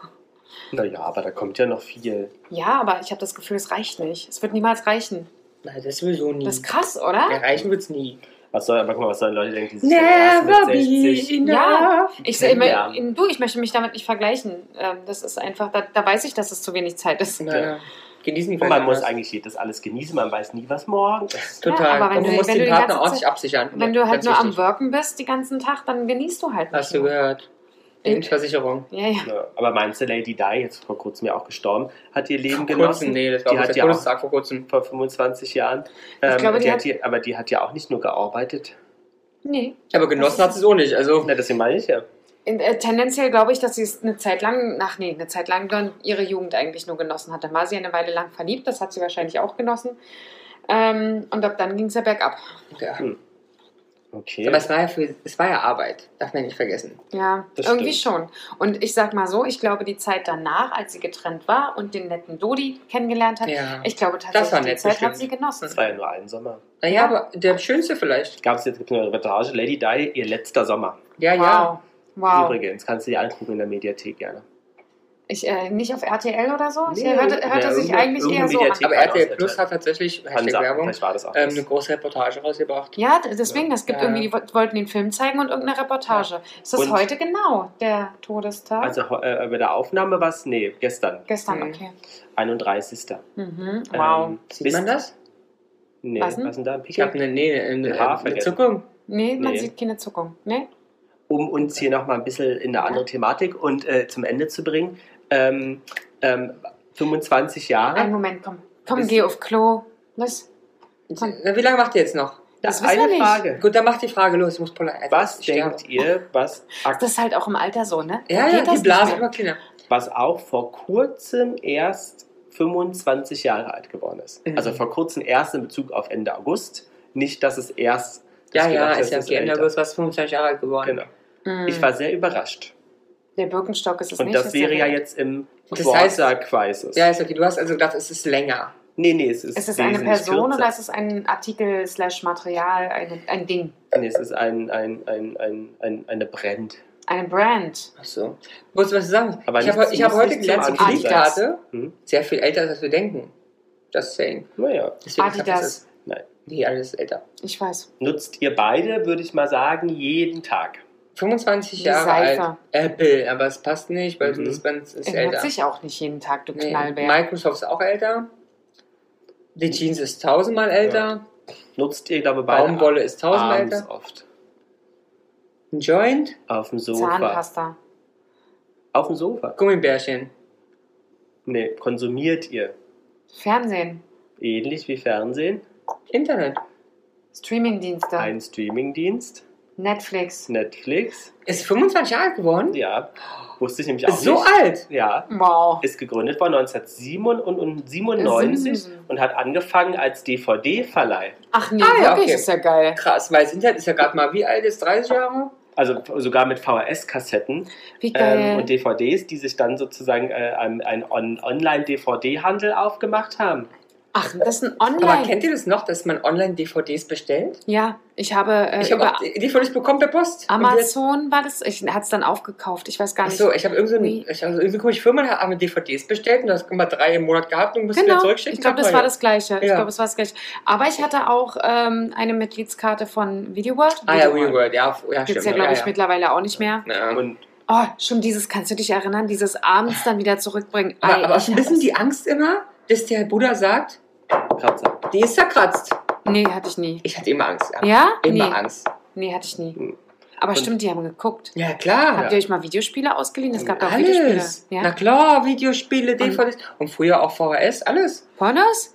naja, aber da kommt ja noch viel. Ja, aber ich habe das Gefühl, es reicht nicht. Es wird niemals reichen. Na, das sowieso nie. Das ist krass, oder? Erreichen wird's nie. Was soll, aber guck mal, was sollen Leute denken, die sich erst mit 60 Ja, ich, ich, kennenlernen? du, ich möchte mich damit nicht vergleichen. Ähm, Das ist einfach, da, da weiß ich, dass es zu wenig Zeit ist. Naja. Genießen die Und man muss anders. eigentlich das alles genießen, man weiß nie, was morgen ist. Total. Ja, aber wenn Und du du- musst wenn den Partner ordentlich absichern. Wenn du halt Ganz nur am wichtig. Worken bist den ganzen Tag, dann genießt du halt nicht. Hast du gehört. Lebensversicherung. Ja, ja. Ja, aber meinst du, Lady Di, jetzt vor kurzem ja auch gestorben, hat ihr Leben Vor genossen? kurzem, nee, das war die hat der ja auch Todestag vor kurzem. vor 25 Jahren. Ähm, glaube, die die hat die, aber die hat ja auch nicht nur gearbeitet. Nee. Aber genossen hat sie es auch nicht. Also, Na, deswegen meine ich ja. In, äh, tendenziell glaube ich, dass sie es eine Zeit lang, ach nee, eine Zeit lang dann ihre Jugend eigentlich nur genossen hat. Dann war sie eine Weile lang verliebt, das hat sie wahrscheinlich auch genossen. Ähm, und ab dann ging es ja bergab. ja. Okay. Aber es war, ja für, es war ja Arbeit. Darf man nicht vergessen. Ja, Das irgendwie stimmt. schon. Und ich sag mal so, ich glaube, die Zeit danach, als sie getrennt war und den netten Dodi kennengelernt hat, Ja. ich glaube Das tatsächlich, war die Zeit bestimmt. hat sie genossen. das war ja nur ein Sommer. Naja, aber der schönste vielleicht. Gab es jetzt eine Reportage, Lady Di, ihr letzter Sommer. Ja, ja. Wow. Wow. Übrigens, kannst du dir angucken in der Mediathek gerne. Ich, äh, nicht auf RTL oder so? Ich Nee, hörte, hörte ja, sich irgendwo- eigentlich irgendwo eher so an. Aber RTL Plus hat tatsächlich, Hashtag Werbung, das ähm, das. eine große Reportage rausgebracht. Ja, deswegen, es gibt Ja. irgendwie, die wo- wollten den Film zeigen und irgendeine Reportage. Ist das Und- heute genau, der Todestag? Also äh, bei der Aufnahme war es, nee, gestern, Gestern, Mhm. okay. 31. Mhm. Wow. Ähm, Sieht man das? Nee, Was was, denn? ist denn da? Ein Ich habe eine, nee, eine, eine, eine vergessen. Zuckung. nee, man nee. sieht keine Zuckung. Nee? Um uns hier nochmal ein bisschen in eine andere Thematik und äh, zum Ende zu bringen. Ähm, ähm, 25 Jahre. Einen Moment, komm. Komm, geh auf Klo. Los. Komm. Na, wie lange macht ihr jetzt noch? Das eine wissen wir nicht. Frage. Gut, dann macht die Frage los. Ich muss Paula Was ich sterbe. denkt ihr, was, ak- Das ist halt auch im Alter so, ne? Da Ja, ja, geht die das nicht Blase mehr. immer kleiner. was auch vor kurzem erst 25 Jahre alt geworden ist? Mhm. Also vor kurzem erst in Bezug auf Ende August. Nicht, dass es erst. Ja, ich ja, gedacht, ist ja das okay. Ende. August warst 25 Jahre alt geworden. Genau. Mhm. Ich war sehr überrascht. Der Birkenstock ist es Und nicht. das ist wäre ja jetzt im Das heißt- Quarter Crisis. Ja, ist okay. Du hast also gedacht, es ist länger. nee, nee, es ist. Ist es eine Person kürzer. oder ist es ein Artikel slash Material, eine, ein Ding? Nee, es ist ein, ein, ein, ein, ein, eine Brand. Eine Brand. Ach so. Wolltest du was sagen? Aber ich habe hab muss heute gelernt, die Kreditkarte Hm? sehr viel älter ist, als wir denken. Just saying. Naja, Deswegen Adidas. das- nein. Nee, alles ist älter. Ich weiß. Nutzt ihr beide, würde ich mal sagen, jeden Tag. 25 Die Jahre Seife. alt. Apple, aber es passt nicht, weil Mhm. das Benz ist Er älter. nutzt sich auch nicht jeden Tag, du Nee. Knallbär. Microsoft ist auch älter. Die Jeans ist tausendmal älter. Nutzt ihr, glaube ich, Baumwolle ist tausendmal älter. oft. Ein Joint, Auf dem Sofa. Zahnpasta. Auf dem Sofa. Gummibärchen. Nee, konsumiert ihr. Fernsehen. Ähnlich wie Fernsehen. Internet. Streamingdienste. Ein Streamingdienst. Netflix. Netflix. Ist 25 Jahre alt geworden? Ja. Wusste ich nämlich auch Ist so nicht. alt. Ja. Wow. Ist gegründet worden 1997 Simsen. und hat angefangen als DVD-Verleih. Ach nee, Ah, ja, wirklich, okay. ist ja geil. Krass, weil das Internet ist ja gerade mal wie alt ist? 30 Jahre? Also sogar mit VHS-Kassetten Wie geil. ähm, und DVDs, die sich dann sozusagen äh, einen, einen On Online-DVD-Handel aufgemacht haben. Ach, das ist ein Aber Online. kennt ihr das noch, dass man online DVDs bestellt? ja, ich habe äh, Ich habe DVDs bekommen per Post. Amazon war das. Ich hatte es dann aufgekauft. Ich weiß gar nicht. Achso, ich habe irgendeine Wie? so ich hab so komische Firma, mir DVDs bestellt und das haben wir drei im Monat gehabt und mussten wieder Genau, zurückschicken. ich glaube, das war das Gleiche. Ich Ja. glaube, es war das Gleiche. Aber ich hatte auch ähm, eine Mitgliedskarte von Videoworld. Ah ja, Real World, ja, ja Gibt stimmt. es ja, glaube ich, ja. mittlerweile auch nicht mehr. Ja. Und Oh, schon dieses, kannst du dich erinnern, dieses abends dann wieder zurückbringen. Aber, Ei, aber ich bisschen das- die Angst immer, dass der Bruder sagt, Kratzer. die ist zerkratzt. Nee, hatte ich nie. Ich hatte immer Angst. Ja? Ja? Immer nee. Angst. Nee, hatte ich nie. Hm. Aber Und- stimmt, die haben geguckt. Ja, klar. Habt ihr euch mal Videospiele ausgeliehen? Es gab da auch Videospiele. alles. Na Ja? klar, Videospiele, DVDs und früher auch VHS, alles. Pornos?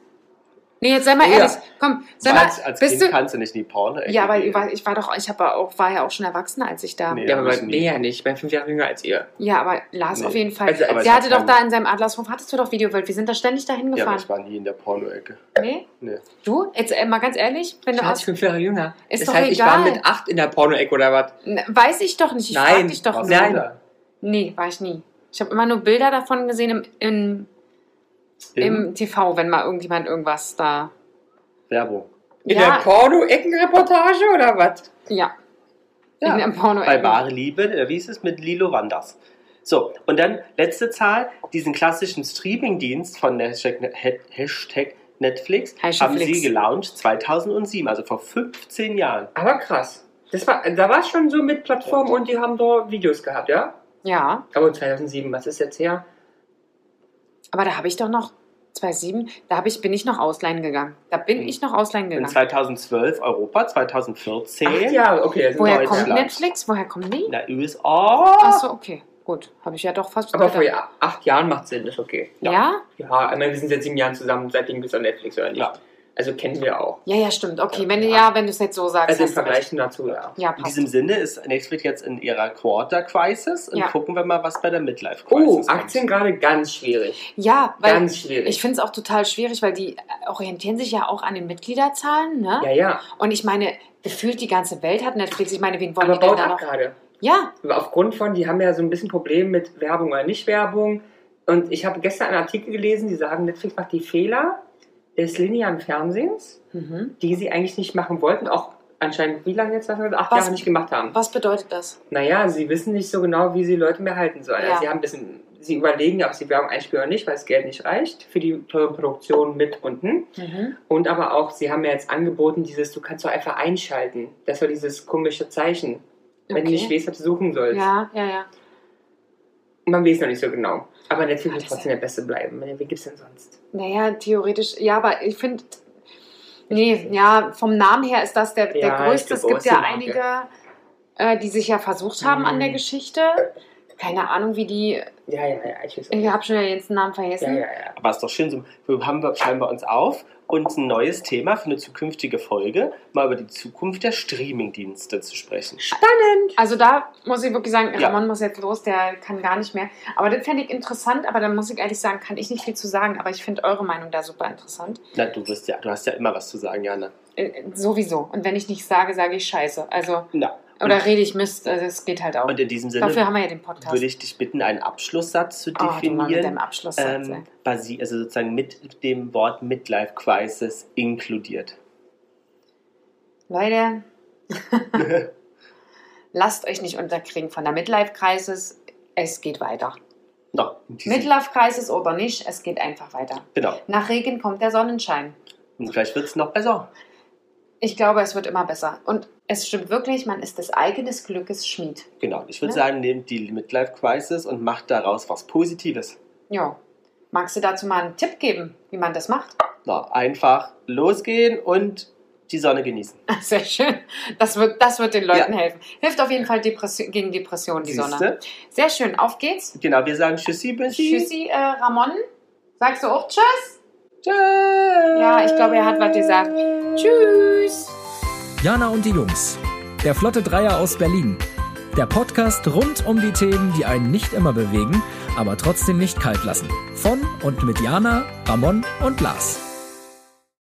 Nee, jetzt sei mal Ja. ehrlich. Komm, sei mal, als als bist Kind du. kannst du nicht in die Porno. Ja, aber ich war, ich war doch, ich habe auch, war ja auch schon erwachsen, als ich da. Nee. Ja, aber bei ich mir ja nicht. Ich bin fünf Jahre jünger als ihr. Ja, aber Lars Nee. auf jeden Fall. Also, Der hatte doch da in seinem Adlershof, hattest du doch Videowelt. Wir sind da ständig dahin Ja, aber gefahren. ich war nie in der Porno-Ecke. nee? Nee. Du? Jetzt äh, mal ganz ehrlich, wenn du Ich war hast. fünf Jahre jünger. Ist das doch heißt, ich war egal. mit acht in der Porno-Ecke oder was? Weiß ich doch nicht. Ich Nein, frag dich doch du Nein. Nee, war ich nie. Ich habe immer nur Bilder davon gesehen im, im, Im im TV, wenn mal irgendjemand irgendwas da. Werbung. In ja, der Porno-Eckenreportage oder was? ja. Ja, In der Porno Bei wahre Liebe, äh, wie ist es mit Lilo Wanders? So, und dann letzte Zahl, diesen klassischen Streaming-Dienst von Hashtag, Hashtag Netflix Hashtag haben Flix. sie gelauncht 2007, also vor 15 Jahren. Aber krass. Das war, da war es schon so mit Plattformen und die haben da Videos gehabt, ja? Ja, Aber 2007, was ist jetzt her? Aber da habe ich doch noch 2007, da hab ich, bin ich noch ausleihen gegangen. Da bin ich noch ausleihen In gegangen. 2012 Europa, 2014 Acht Jahre, okay. Das sind Woher kommt. Netflix? Woher kommen die? in der USA. Achso, okay. Gut, habe ich ja doch fast Aber vor ja- acht Jahren macht Sinn, ist okay. Ja? Ja. ja? Ja, ich meine, wir sind seit sieben Jahren zusammen, seitdem bist du auf Netflix, oder nicht? Ja. Also kennen wir auch. Ja, stimmt. Okay, wenn, Ja. ja. wenn du es jetzt so sagst. Also im. Vergleich dazu, ja. Ja, In diesem Sinne ist Netflix jetzt in ihrer Quarter Crisis und Ja. gucken wir mal, was bei der Midlife Oh, Crisis kommt. Aktien gerade ganz schwierig. Ja, weil Ganz schwierig. ich finde es auch total schwierig, weil die orientieren sich ja auch an den Mitgliederzahlen, ne? ja, ja. Und ich meine, gefühlt die ganze Welt hat Netflix. Ich meine, wen wollen Aber die denn baut da ab noch? gerade. Ja, Aufgrund von, die haben ja so ein bisschen Problem mit Werbung oder Nicht-Werbung. Und ich habe gestern einen Artikel gelesen, die sagen, Netflix macht die Fehler des linearen Fernsehens, mhm. die sie eigentlich nicht machen wollten, auch anscheinend wie lange jetzt, acht Was- Jahre nicht gemacht haben. was bedeutet das? Naja, sie wissen nicht so genau, wie sie Leute mehr halten sollen. Ja. Also sie haben ein bisschen, sie überlegen, ob sie Werbung einspielen oder nicht, weil das Geld nicht reicht für die teure Produktion mit unten. Mhm. Und aber auch, sie haben ja jetzt angeboten, dieses, du kannst doch einfach einschalten. Das war dieses komische Zeichen. Wenn du nicht weißt, was du suchen sollst. Ja, ja, ja. Man weiß noch nicht so genau. Aber wird das trotzdem der Beste bleiben. Wie gibt's denn sonst? Naja, theoretisch, ja, aber ich finde, nee, ja, vom Namen her ist das der, der Ja, größte. Es glaub, gibt ist ja einige, äh, die sich ja versucht haben an der Mhm. Geschichte. Keine Ahnung, wie die, Ja, ja, ja, ich weiß ich habe schon jetzt den Namen Ja, vergessen. ja, ja. Aber ist doch schön, so, wir haben schreiben wir uns auf und ein neues Thema für eine zukünftige Folge, mal über die Zukunft der Streamingdienste zu sprechen. Spannend! Also da muss ich wirklich sagen, Ja. Ramon muss jetzt los, der kann gar nicht mehr. Aber das fände ich interessant, aber da muss ich ehrlich sagen, kann ich nicht viel zu sagen, aber ich finde eure Meinung da super interessant. Na, du wirst ja, du hast ja immer was zu sagen, Jana. Äh, sowieso. Und wenn ich nicht sage, sage ich Scheiße. Also, Na, oder rede ich Mist, also es geht halt auch. und in diesem Sinne Dafür haben wir ja den Podcast. würde ich dich bitten, einen Abschlusssatz zu oh, du mit definieren. deinem Abschlusssatz. ähm, basi also sozusagen mit dem Wort Midlife Crisis inkludiert. Leute, lasst euch nicht unterkriegen von der Midlife-Crisis. Es geht weiter. No, in diesem- Midlife-Crisis oder nicht, es geht einfach weiter. Genau. Nach Regen kommt der Sonnenschein. Und vielleicht wird es noch besser. Ich glaube, es wird immer besser. Und es stimmt wirklich, man ist des eigenen Glückes Schmied. Genau. Ich würde Ja. sagen, nehmt die Midlife Crisis und macht daraus was Positives. Ja. Magst du dazu mal einen Tipp geben, wie man das macht? No, einfach losgehen und die Sonne genießen. Sehr schön. Das wird, das wird den Leuten Ja. helfen. Hilft auf jeden Fall Depression, gegen Depressionen, die Sonne. Siehste? Sehr schön. Auf geht's. Genau, wir sagen Tschüssi, Bissi. Tschüssi, äh, Ramon. Sagst du auch Tschüss? Tschüss. Ja, ich glaube, er hat was gesagt. Tschüss. Jana und die Jungs. Der Flotte Dreier aus Berlin. Der Podcast rund um die Themen, die einen nicht immer bewegen, aber trotzdem nicht kalt lassen. Von und mit Jana, Ramon und Lars.